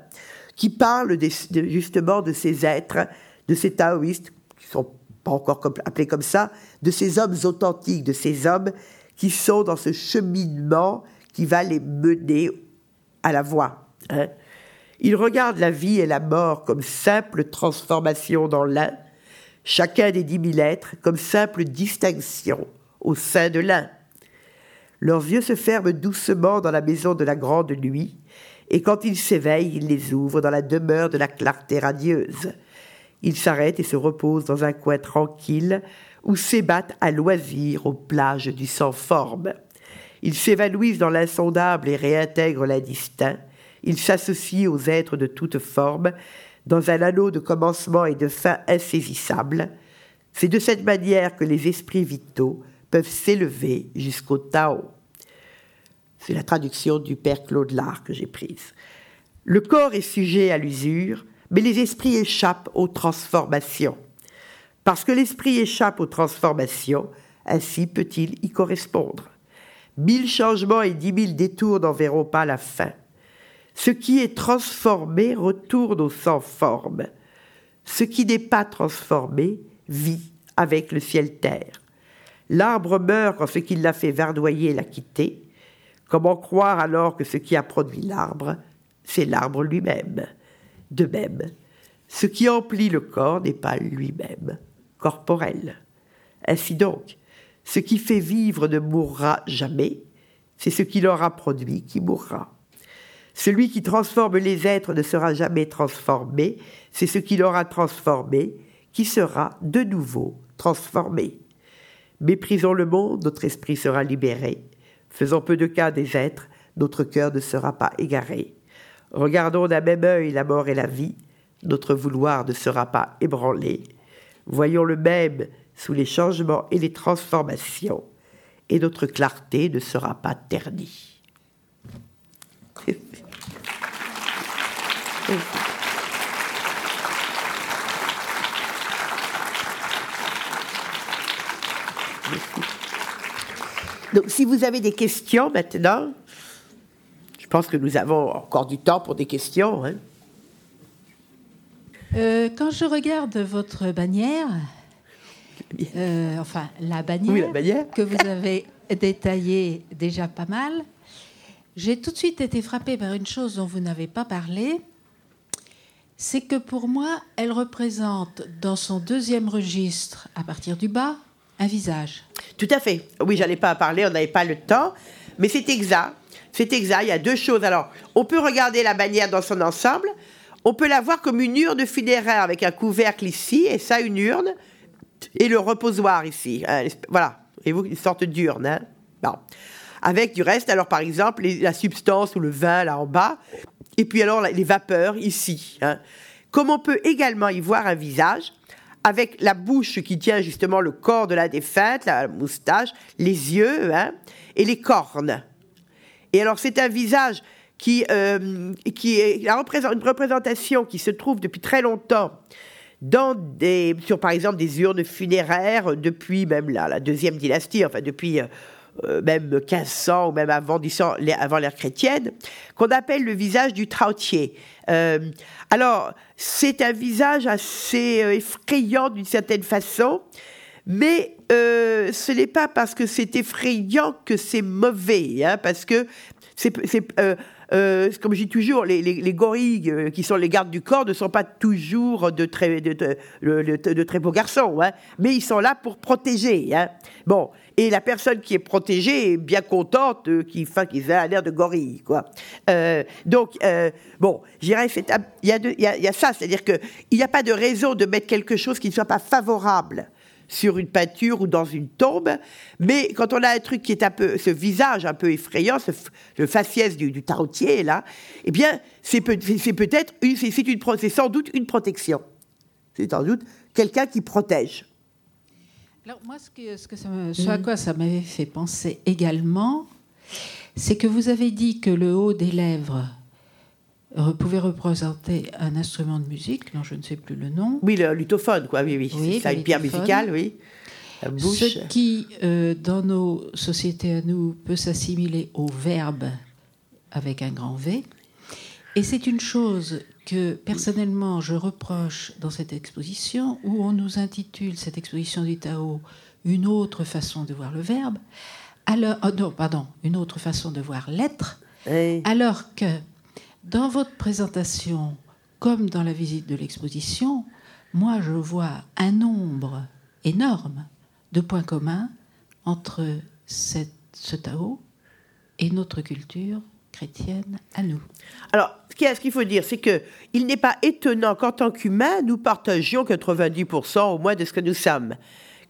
qui parle justement de ces êtres, de ces taoïstes, qui sont pas encore appelés comme ça, de ces hommes authentiques, de ces hommes qui sont dans ce cheminement qui va les mener à la voie. Hein. Ils regardent la vie et la mort comme simple transformation dans l'un, chacun des dix mille êtres comme simple distinction au sein de l'un. Leurs yeux se ferment doucement dans la maison de la grande nuit, et quand ils s'éveillent, ils les ouvrent dans la demeure de la clarté radieuse. Ils s'arrêtent et se reposent dans un coin tranquille, ou s'ébattent à loisir aux plages du sans-forme. Ils s'évanouissent dans l'insondable et réintègrent l'indistinct. Ils s'associent aux êtres de toute forme, dans un anneau de commencement et de fin insaisissable. C'est de cette manière que les esprits vitaux peuvent s'élever jusqu'au Tao. C'est la traduction du père Claude Lard que j'ai prise. Le corps est sujet à l'usure, mais les esprits échappent aux transformations. Parce que l'esprit échappe aux transformations, ainsi peut-il y correspondre. Mille changements et dix mille détours n'en verront pas la fin. Ce qui est transformé retourne au sans forme. Ce qui n'est pas transformé vit avec le ciel-terre. L'arbre meurt quand ce qui l'a fait verdoyer l'a quitté. Comment croire alors que ce qui a produit l'arbre, c'est l'arbre lui-même? De même, ce qui emplit le corps n'est pas lui-même corporel. Ainsi donc, ce qui fait vivre ne mourra jamais, c'est ce qui l'aura produit qui mourra. Celui qui transforme les êtres ne sera jamais transformé, c'est ce qui l'aura transformé qui sera de nouveau transformé. Méprisons le monde, notre esprit sera libéré. Faisons peu de cas des êtres, notre cœur ne sera pas égaré. Regardons d'un même œil la mort et la vie, notre vouloir ne sera pas ébranlé. Voyons le même sous les changements et les transformations, et notre clarté ne sera pas ternie. [LAUGHS] Donc, si vous avez des questions maintenant, je pense que nous avons encore du temps pour des questions. Hein. Euh, quand je regarde votre bannière, euh, enfin la bannière, que vous avez détaillée déjà pas mal, j'ai tout de suite été frappée par une chose dont vous n'avez pas parlé. c'est que pour moi, elle représente dans son deuxième registre, à partir du bas, un visage. Tout à fait. Oui, j'allais pas parler, on n'avait pas le temps, mais c'est exact. C'est exact. Il y a deux choses. Alors, on peut regarder la bannière dans son ensemble. On peut la voir comme une urne funéraire avec un couvercle ici, et ça, une urne, et le reposoir ici. Voilà. Et vous, une sorte d'urne. Hein. Bon. Avec du reste, alors par exemple, la substance ou le vin là en bas, et puis alors les vapeurs ici. Hein. Comme on peut également y voir un visage, avec la bouche qui tient justement le corps de la défunte, la moustache, les yeux hein, et les cornes. Et alors c'est un visage qui, euh, qui est une représentation qui se trouve depuis très longtemps dans des, sur par exemple des urnes funéraires depuis même la, la deuxième dynastie, enfin depuis euh, même 1500 ou même avant, avant l'ère chrétienne, qu'on appelle le visage du trautier. Euh, alors, c'est un visage assez euh, effrayant d'une certaine façon, mais ce n'est pas parce que c'est effrayant que c'est mauvais, hein, parce que c'est euh, comme je dis toujours, les, les, gorilles euh, qui sont les gardes du corps ne sont pas toujours de très, de, de, très beaux garçons, hein, mais ils sont là pour protéger. Hein. Bon, et la personne qui est protégée est bien contente qu'il qu ait un air de gorille, quoi. Euh, donc, euh, bon, j'irais, il y, y, y a ça, c'est-à-dire qu'il n'y a pas de raison de mettre quelque chose qui ne soit pas favorable sur une peinture ou dans une tombe. Mais quand on a un truc qui est un peu, ce visage un peu effrayant, ce, le faciès du, du tarotier, là, eh bien, c'est peut-être, c'est sans doute une protection. C'est sans doute quelqu'un qui protège. Alors, moi, ce, que, ce, que ce à quoi ça m'avait fait penser également, c'est que vous avez dit que le haut des lèvres pouvait représenter un instrument de musique, dont je ne sais plus le nom. Oui, le lutophone, quoi, oui, oui. oui ça, une pierre musicale, oui. La bouche. Ce qui, euh, dans nos sociétés à nous, peut s'assimiler au verbe avec un grand V. Et c'est une chose que personnellement je reproche dans cette exposition, où on nous intitule cette exposition du Tao une autre façon de voir le verbe, alors, oh non, pardon, une autre façon de voir l'être, alors que dans votre présentation, comme dans la visite de l'exposition, moi je vois un nombre énorme de points communs entre ce Tao et notre culture chrétienne à nous. Alors, ce qu'il faut dire, c'est que il n'est pas étonnant qu'en tant qu'humains, nous partagions 90% au moins de ce que nous sommes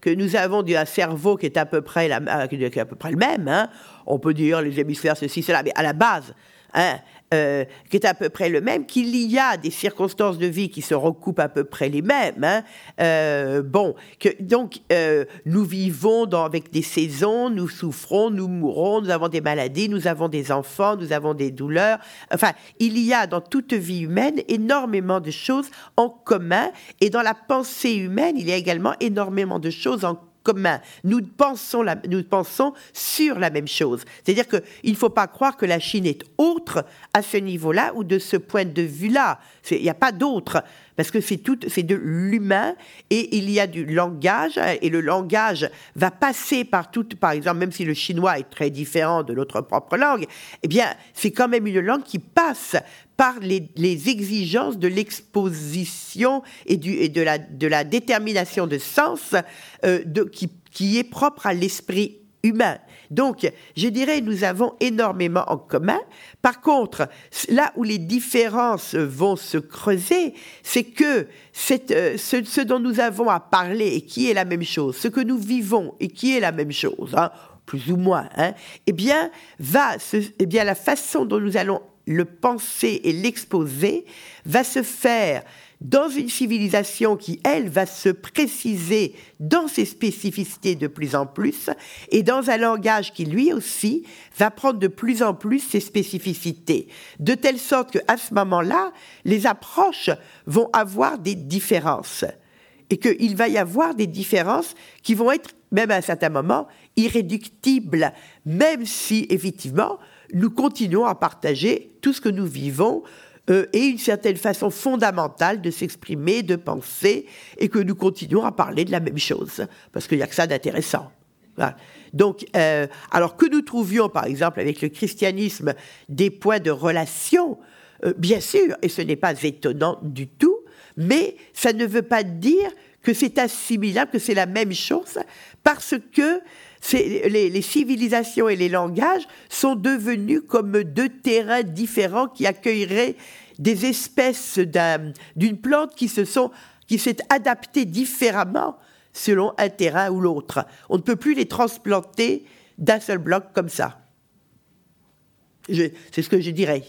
que nous avons un cerveau qui est à peu près, près le même. Hein. On peut dire les hémisphères, ceci, cela, mais à la base, hein, euh, qui est à peu près le même, qu'il y a des circonstances de vie qui se recoupent à peu près les mêmes. Hein. Euh, bon, que, donc euh, nous vivons dans, avec des saisons, nous souffrons, nous mourons, nous avons des maladies, nous avons des enfants, nous avons des douleurs. Enfin, il y a dans toute vie humaine énormément de choses en commun, et dans la pensée humaine, il y a également énormément de choses en commun. Nous pensons, nous pensons sur la même chose. C'est-à-dire qu'il ne faut pas croire que la Chine est autre à ce niveau-là ou de ce point de vue-là. Il n'y a pas d'autre parce que c'est c'est de l'humain et il y a du langage et le langage va passer par tout, par exemple, même si le chinois est très différent de notre propre langue, eh bien, c'est quand même une langue qui passe par les, exigences de l'exposition et, de, la, détermination de sens euh, qui, qui est propre à l'esprit humain. Donc, je dirais, nous avons énormément en commun. Par contre, là où les différences vont se creuser, c'est que euh, ce, dont nous avons à parler et qui est la même chose, ce que nous vivons et qui est la même chose, hein, plus ou moins, hein, eh bien, va, eh bien, la façon dont nous allons le penser et l'exposer va se faire dans une civilisation qui, elle, va se préciser dans ses spécificités de plus en plus, et dans un langage qui, lui aussi, va prendre de plus en plus ses spécificités, de telle sorte qu'à ce moment-là, les approches vont avoir des différences, et qu'il va y avoir des différences qui vont être, même à un certain moment, irréductibles, même si, effectivement, nous continuons à partager tout ce que nous vivons, euh, et une certaine façon fondamentale de s'exprimer, de penser, et que nous continuons à parler de la même chose, parce qu'il n'y a que ça d'intéressant. Donc, euh, alors que nous trouvions, par exemple, avec le christianisme, des points de relation, euh, bien sûr, et ce n'est pas étonnant du tout, mais ça ne veut pas dire que c'est assimilable, que c'est la même chose, parce que les, civilisations et les langages sont devenus comme deux terrains différents qui accueilleraient des espèces d'une plante qui se sont qui s'est adaptée différemment selon un terrain ou l'autre. On ne peut plus les transplanter d'un seul bloc comme ça. C'est ce que je dirais.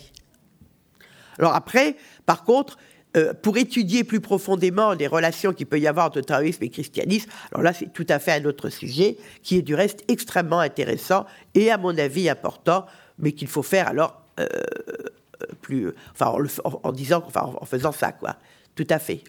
Alors après, par contre, euh, pour étudier plus profondément les relations qu'il peut y avoir entre taoïsme et christianisme, alors là c'est tout à fait un autre sujet qui est du reste extrêmement intéressant et à mon avis important, mais qu'il faut faire alors euh, plus, enfin en, disant, enfin en faisant ça quoi, tout à fait.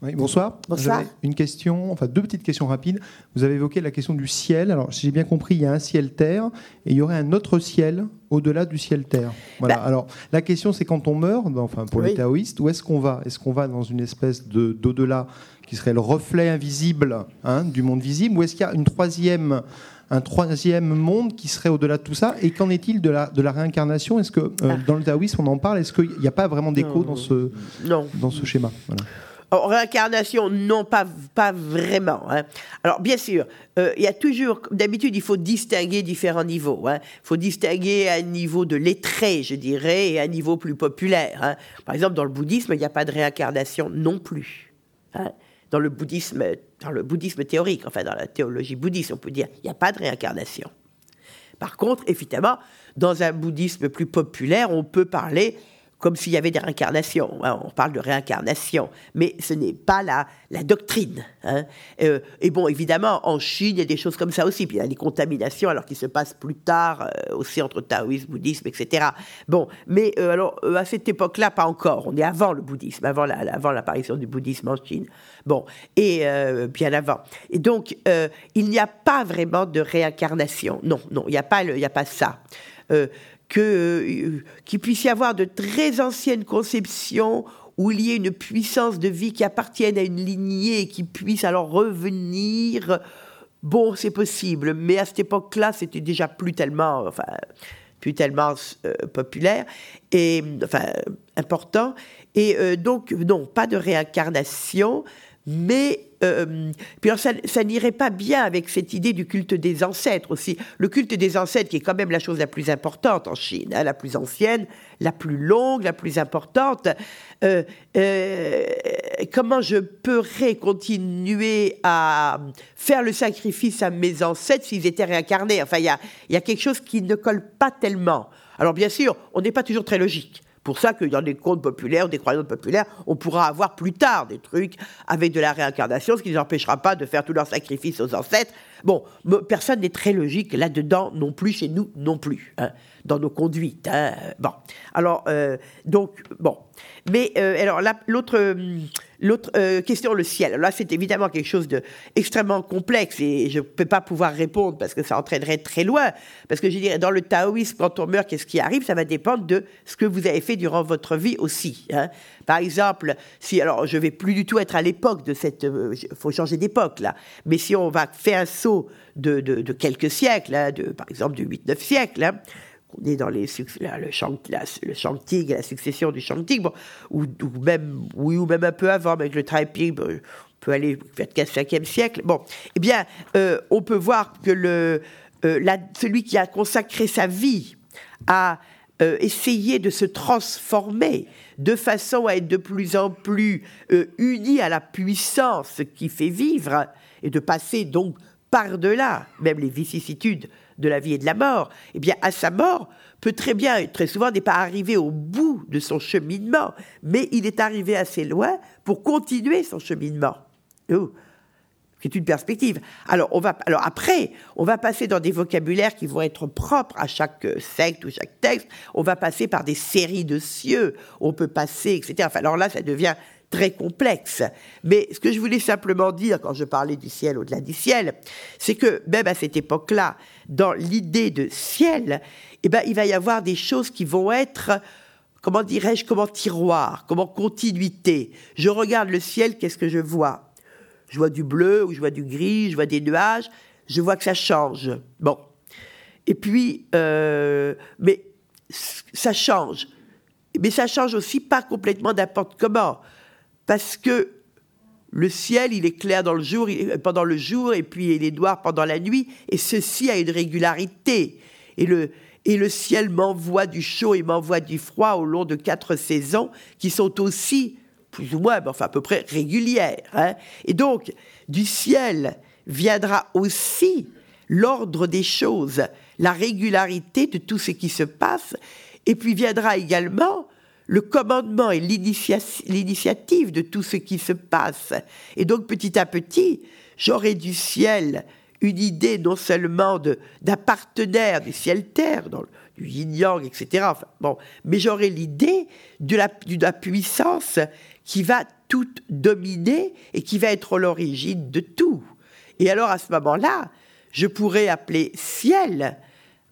bonsoir. Bonsoir. Une question, enfin deux petites questions rapides. Vous avez évoqué la question du ciel. Alors, si j'ai bien compris, il y a un ciel-terre et il y aurait un autre ciel au-delà du ciel-terre. Voilà. Bah. Alors, la question, c'est quand on meurt, enfin pour les taoïstes, où est-ce qu'on va? Est-ce qu'on va dans une espèce de d'au-delà qui serait le reflet invisible hein, du monde visible, ou est-ce qu'il y a une troisième un troisième monde qui serait au-delà de tout ça? Et qu'en est-il de la, de la réincarnation? Est-ce que euh, ah. dans le taoïsme, on en parle? Est-ce qu'il n'y a pas vraiment d'écho dans ce, dans ce schéma? Réincarnation, non, pas, pas vraiment. Hein. Alors, bien sûr, euh, il y a toujours, d'habitude, il faut distinguer différents niveaux. Hein. Il faut distinguer un niveau de lettré, je dirais, et un niveau plus populaire. Hein. Par exemple, dans le bouddhisme, il n'y a pas de réincarnation non plus. Dans le bouddhisme, dans le bouddhisme théorique, enfin dans la théologie bouddhiste, on peut dire, il n'y a pas de réincarnation. Par contre, évidemment, dans un bouddhisme plus populaire, on peut parler comme s'il y avait des réincarnations. Hein, on parle de réincarnation, mais ce n'est pas la, la doctrine. Hein. Euh, et bon, évidemment, en Chine, il y a des choses comme ça aussi. Puis il y a des contaminations, alors qui se passent plus tard, euh, aussi entre taoïsme, bouddhisme, etc. Bon, mais euh, alors à cette époque-là, pas encore. On est avant le bouddhisme, avant l'apparition du bouddhisme en Chine. Bon, et bien avant. Et donc, il n'y a pas vraiment de réincarnation. Non, non, il n'y a pas, il n'y a pas ça euh, qu'il puisse y avoir de très anciennes conceptions où il y ait une puissance de vie qui appartienne à une lignée et qui puisse alors revenir. Bon, c'est possible, mais à cette époque-là, c'était déjà plus tellement, enfin, plus tellement euh, populaire et enfin important. Et euh, donc, non, pas de réincarnation, mais euh, puis ça, n'irait pas bien avec cette idée du culte des ancêtres aussi. Le culte des ancêtres, qui est quand même la chose la plus importante en Chine, hein, la plus ancienne, la plus longue, la plus importante. Euh, euh, comment je pourrais continuer à faire le sacrifice à mes ancêtres s'ils étaient réincarnés? Enfin, il y a quelque chose qui ne colle pas tellement. Alors bien sûr, on n'est pas toujours très logique pour ça qu'il y a des contes populaires, des croyances populaires, on pourra avoir plus tard des trucs avec de la réincarnation, ce qui ne les empêchera pas de faire tous leurs sacrifices aux ancêtres. Bon, personne n'est très logique là-dedans non plus, chez nous non plus, hein, dans nos conduites. Hein. Bon, alors, euh, donc, bon. Mais euh, alors, l'autre hum, L'autre euh, question, le ciel. Là, c'est évidemment quelque chose d'extrêmement complexe et je ne peux pas pouvoir répondre parce que ça entraînerait très loin. Parce que je dirais, dans le taoïsme, quand on meurt, qu'est-ce qui arrive? Ça va dépendre de ce que vous avez fait durant votre vie aussi. Hein. Par exemple, si, alors je vais plus du tout être à l'époque de cette, il euh, faut changer d'époque là, mais si on va faire un saut de, de, quelques siècles, hein, de, par exemple du 8-9 siècles, hein, on est dans le, le Shangtig, la succession du Shangtig, bon, ou, même, oui, ou même un peu avant, avec le Taiping, bon, on peut aller vers le 5e siècle. Bon, eh bien, euh, on peut voir que euh, la, celui qui a consacré sa vie à euh, essayer de se transformer de façon à être de plus en plus uni à la puissance qui fait vivre et de passer donc par-delà même les vicissitudes de la vie et de la mort, eh bien, à sa mort, peut très bien, très souvent, n'est pas arrivé au bout de son cheminement, mais il est arrivé assez loin pour continuer son cheminement. Oh, c'est une perspective. Alors, on va, alors après, on va passer dans des vocabulaires qui vont être propres à chaque secte ou chaque texte. On va passer par des séries de cieux. On peut passer, etc. Alors là, ça devient très complexe. Mais ce que je voulais simplement dire quand je parlais du ciel au-delà du ciel, c'est que même à cette époque-là, dans l'idée de ciel, eh ben, il va y avoir des choses qui vont être, comment dirais-je, comme en tiroir, comme en continuité. Je regarde le ciel, qu'est-ce que je vois? Je vois du bleu, ou je vois du gris, je vois des nuages, je vois que ça change. Bon. Et puis, euh, mais ça change. Mais ça change aussi pas complètement n'importe comment. Parce que le ciel, il est clair dans le jour, pendant le jour, et puis il est noir pendant la nuit, et ceci a une régularité. Et le, ciel m'envoie du chaud et m'envoie du froid au long de quatre saisons, qui sont aussi, plus ou moins, enfin à peu près régulières. Hein. Et donc, du ciel viendra aussi l'ordre des choses, la régularité de tout ce qui se passe, et puis viendra également le commandement et l'initiative de tout ce qui se passe. Et donc petit à petit, j'aurai du ciel une idée non seulement d'un partenaire du ciel-terre, du yin-yang, etc. bon, mais j'aurai l'idée de la, la puissance qui va tout dominer et qui va être l'origine de tout. Et alors à ce moment-là, je pourrais appeler ciel,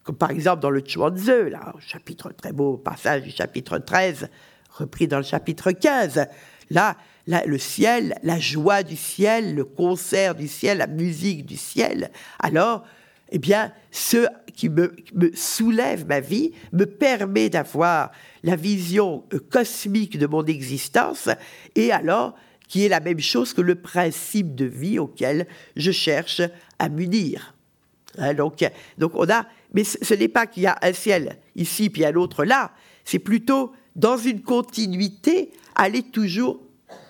comme par exemple dans le Chuanzi, là, chapitre, très beau passage du chapitre 13, repris dans le chapitre 15. Là, le ciel, la joie du ciel, le concert du ciel, la musique du ciel. Alors, eh bien, ce qui me, me soulève ma vie me permet d'avoir la vision euh, cosmique de mon existence et alors qui est la même chose que le principe de vie auquel je cherche à m'unir. Hein, donc, donc on a, mais ce, n'est pas qu'il y a un ciel ici puis un autre là, c'est plutôt dans une continuité aller toujours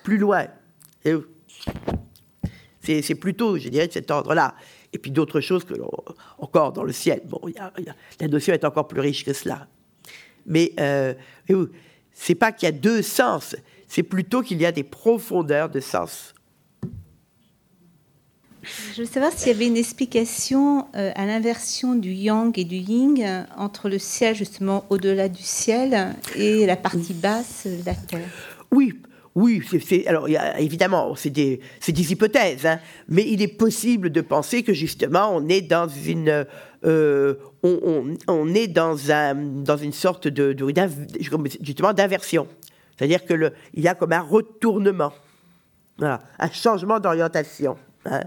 plus loin. C'est plutôt, je dirais, de cet ordre-là. Et puis d'autres choses que encore dans le ciel. Bon, la notion est encore plus riche que cela. Mais euh, c'est pas qu'il y a deux sens, c'est plutôt qu'il y a des profondeurs de sens. Je veux savoir s'il y avait une explication euh, à l'inversion du yang et du yin euh, entre le ciel justement au-delà du ciel et la partie basse de la terre. Oui, oui, c'est, alors évidemment, c'est des, des, hypothèses, hein, mais il est possible de penser que justement on est dans une, euh, on, est dans, un, dans une sorte de, justement d'inversion. C'est-à-dire qu'il y a comme un retournement, un changement d'orientation. Hein.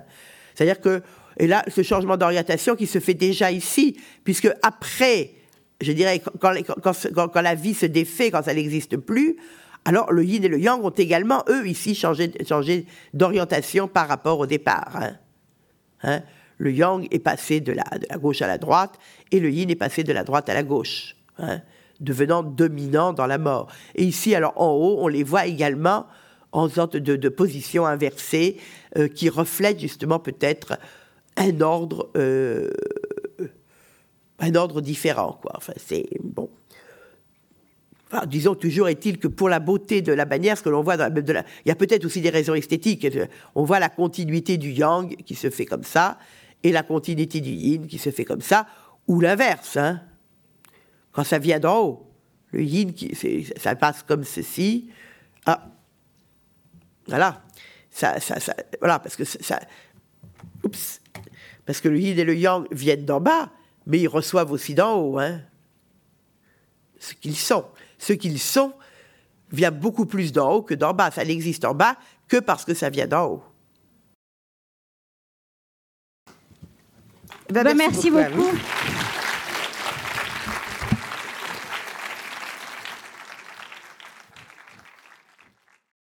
C'est-à-dire que, et là, ce changement d'orientation qui se fait déjà ici, puisque après, je dirais, quand, la vie se défait, quand ça n'existe plus, alors le yin et le yang ont également, eux, ici, changé, changé d'orientation par rapport au départ. Hein. Hein? le yang est passé de la, de la, gauche à la droite, et le yin est passé de la droite à la gauche devenant dominant dans la mort. Et ici, alors en haut, on les voit également en sorte de, position inversée euh, qui reflète justement peut-être un ordre, euh, un ordre différent. Quoi. Enfin, c'est bon. disons, toujours est-il que pour la beauté de la bannière, ce que l'on voit il y a peut-être aussi des raisons esthétiques. On voit la continuité du yang qui se fait comme ça, et la continuité du yin qui se fait comme ça, ou l'inverse. Hein quand ça vient d'en haut. Le yin, qui, ça passe comme ceci. Ah, voilà. Ça, ça, ça, voilà, parce que ça, oups, parce que le yin et le yang viennent d'en bas, mais ils reçoivent aussi d'en haut, hein. Ce qu'ils sont. Ce qu'ils sont vient beaucoup plus d'en haut que d'en bas. Ça n'existe en bas que parce que ça vient d'en haut. Eh ben, merci, beaucoup.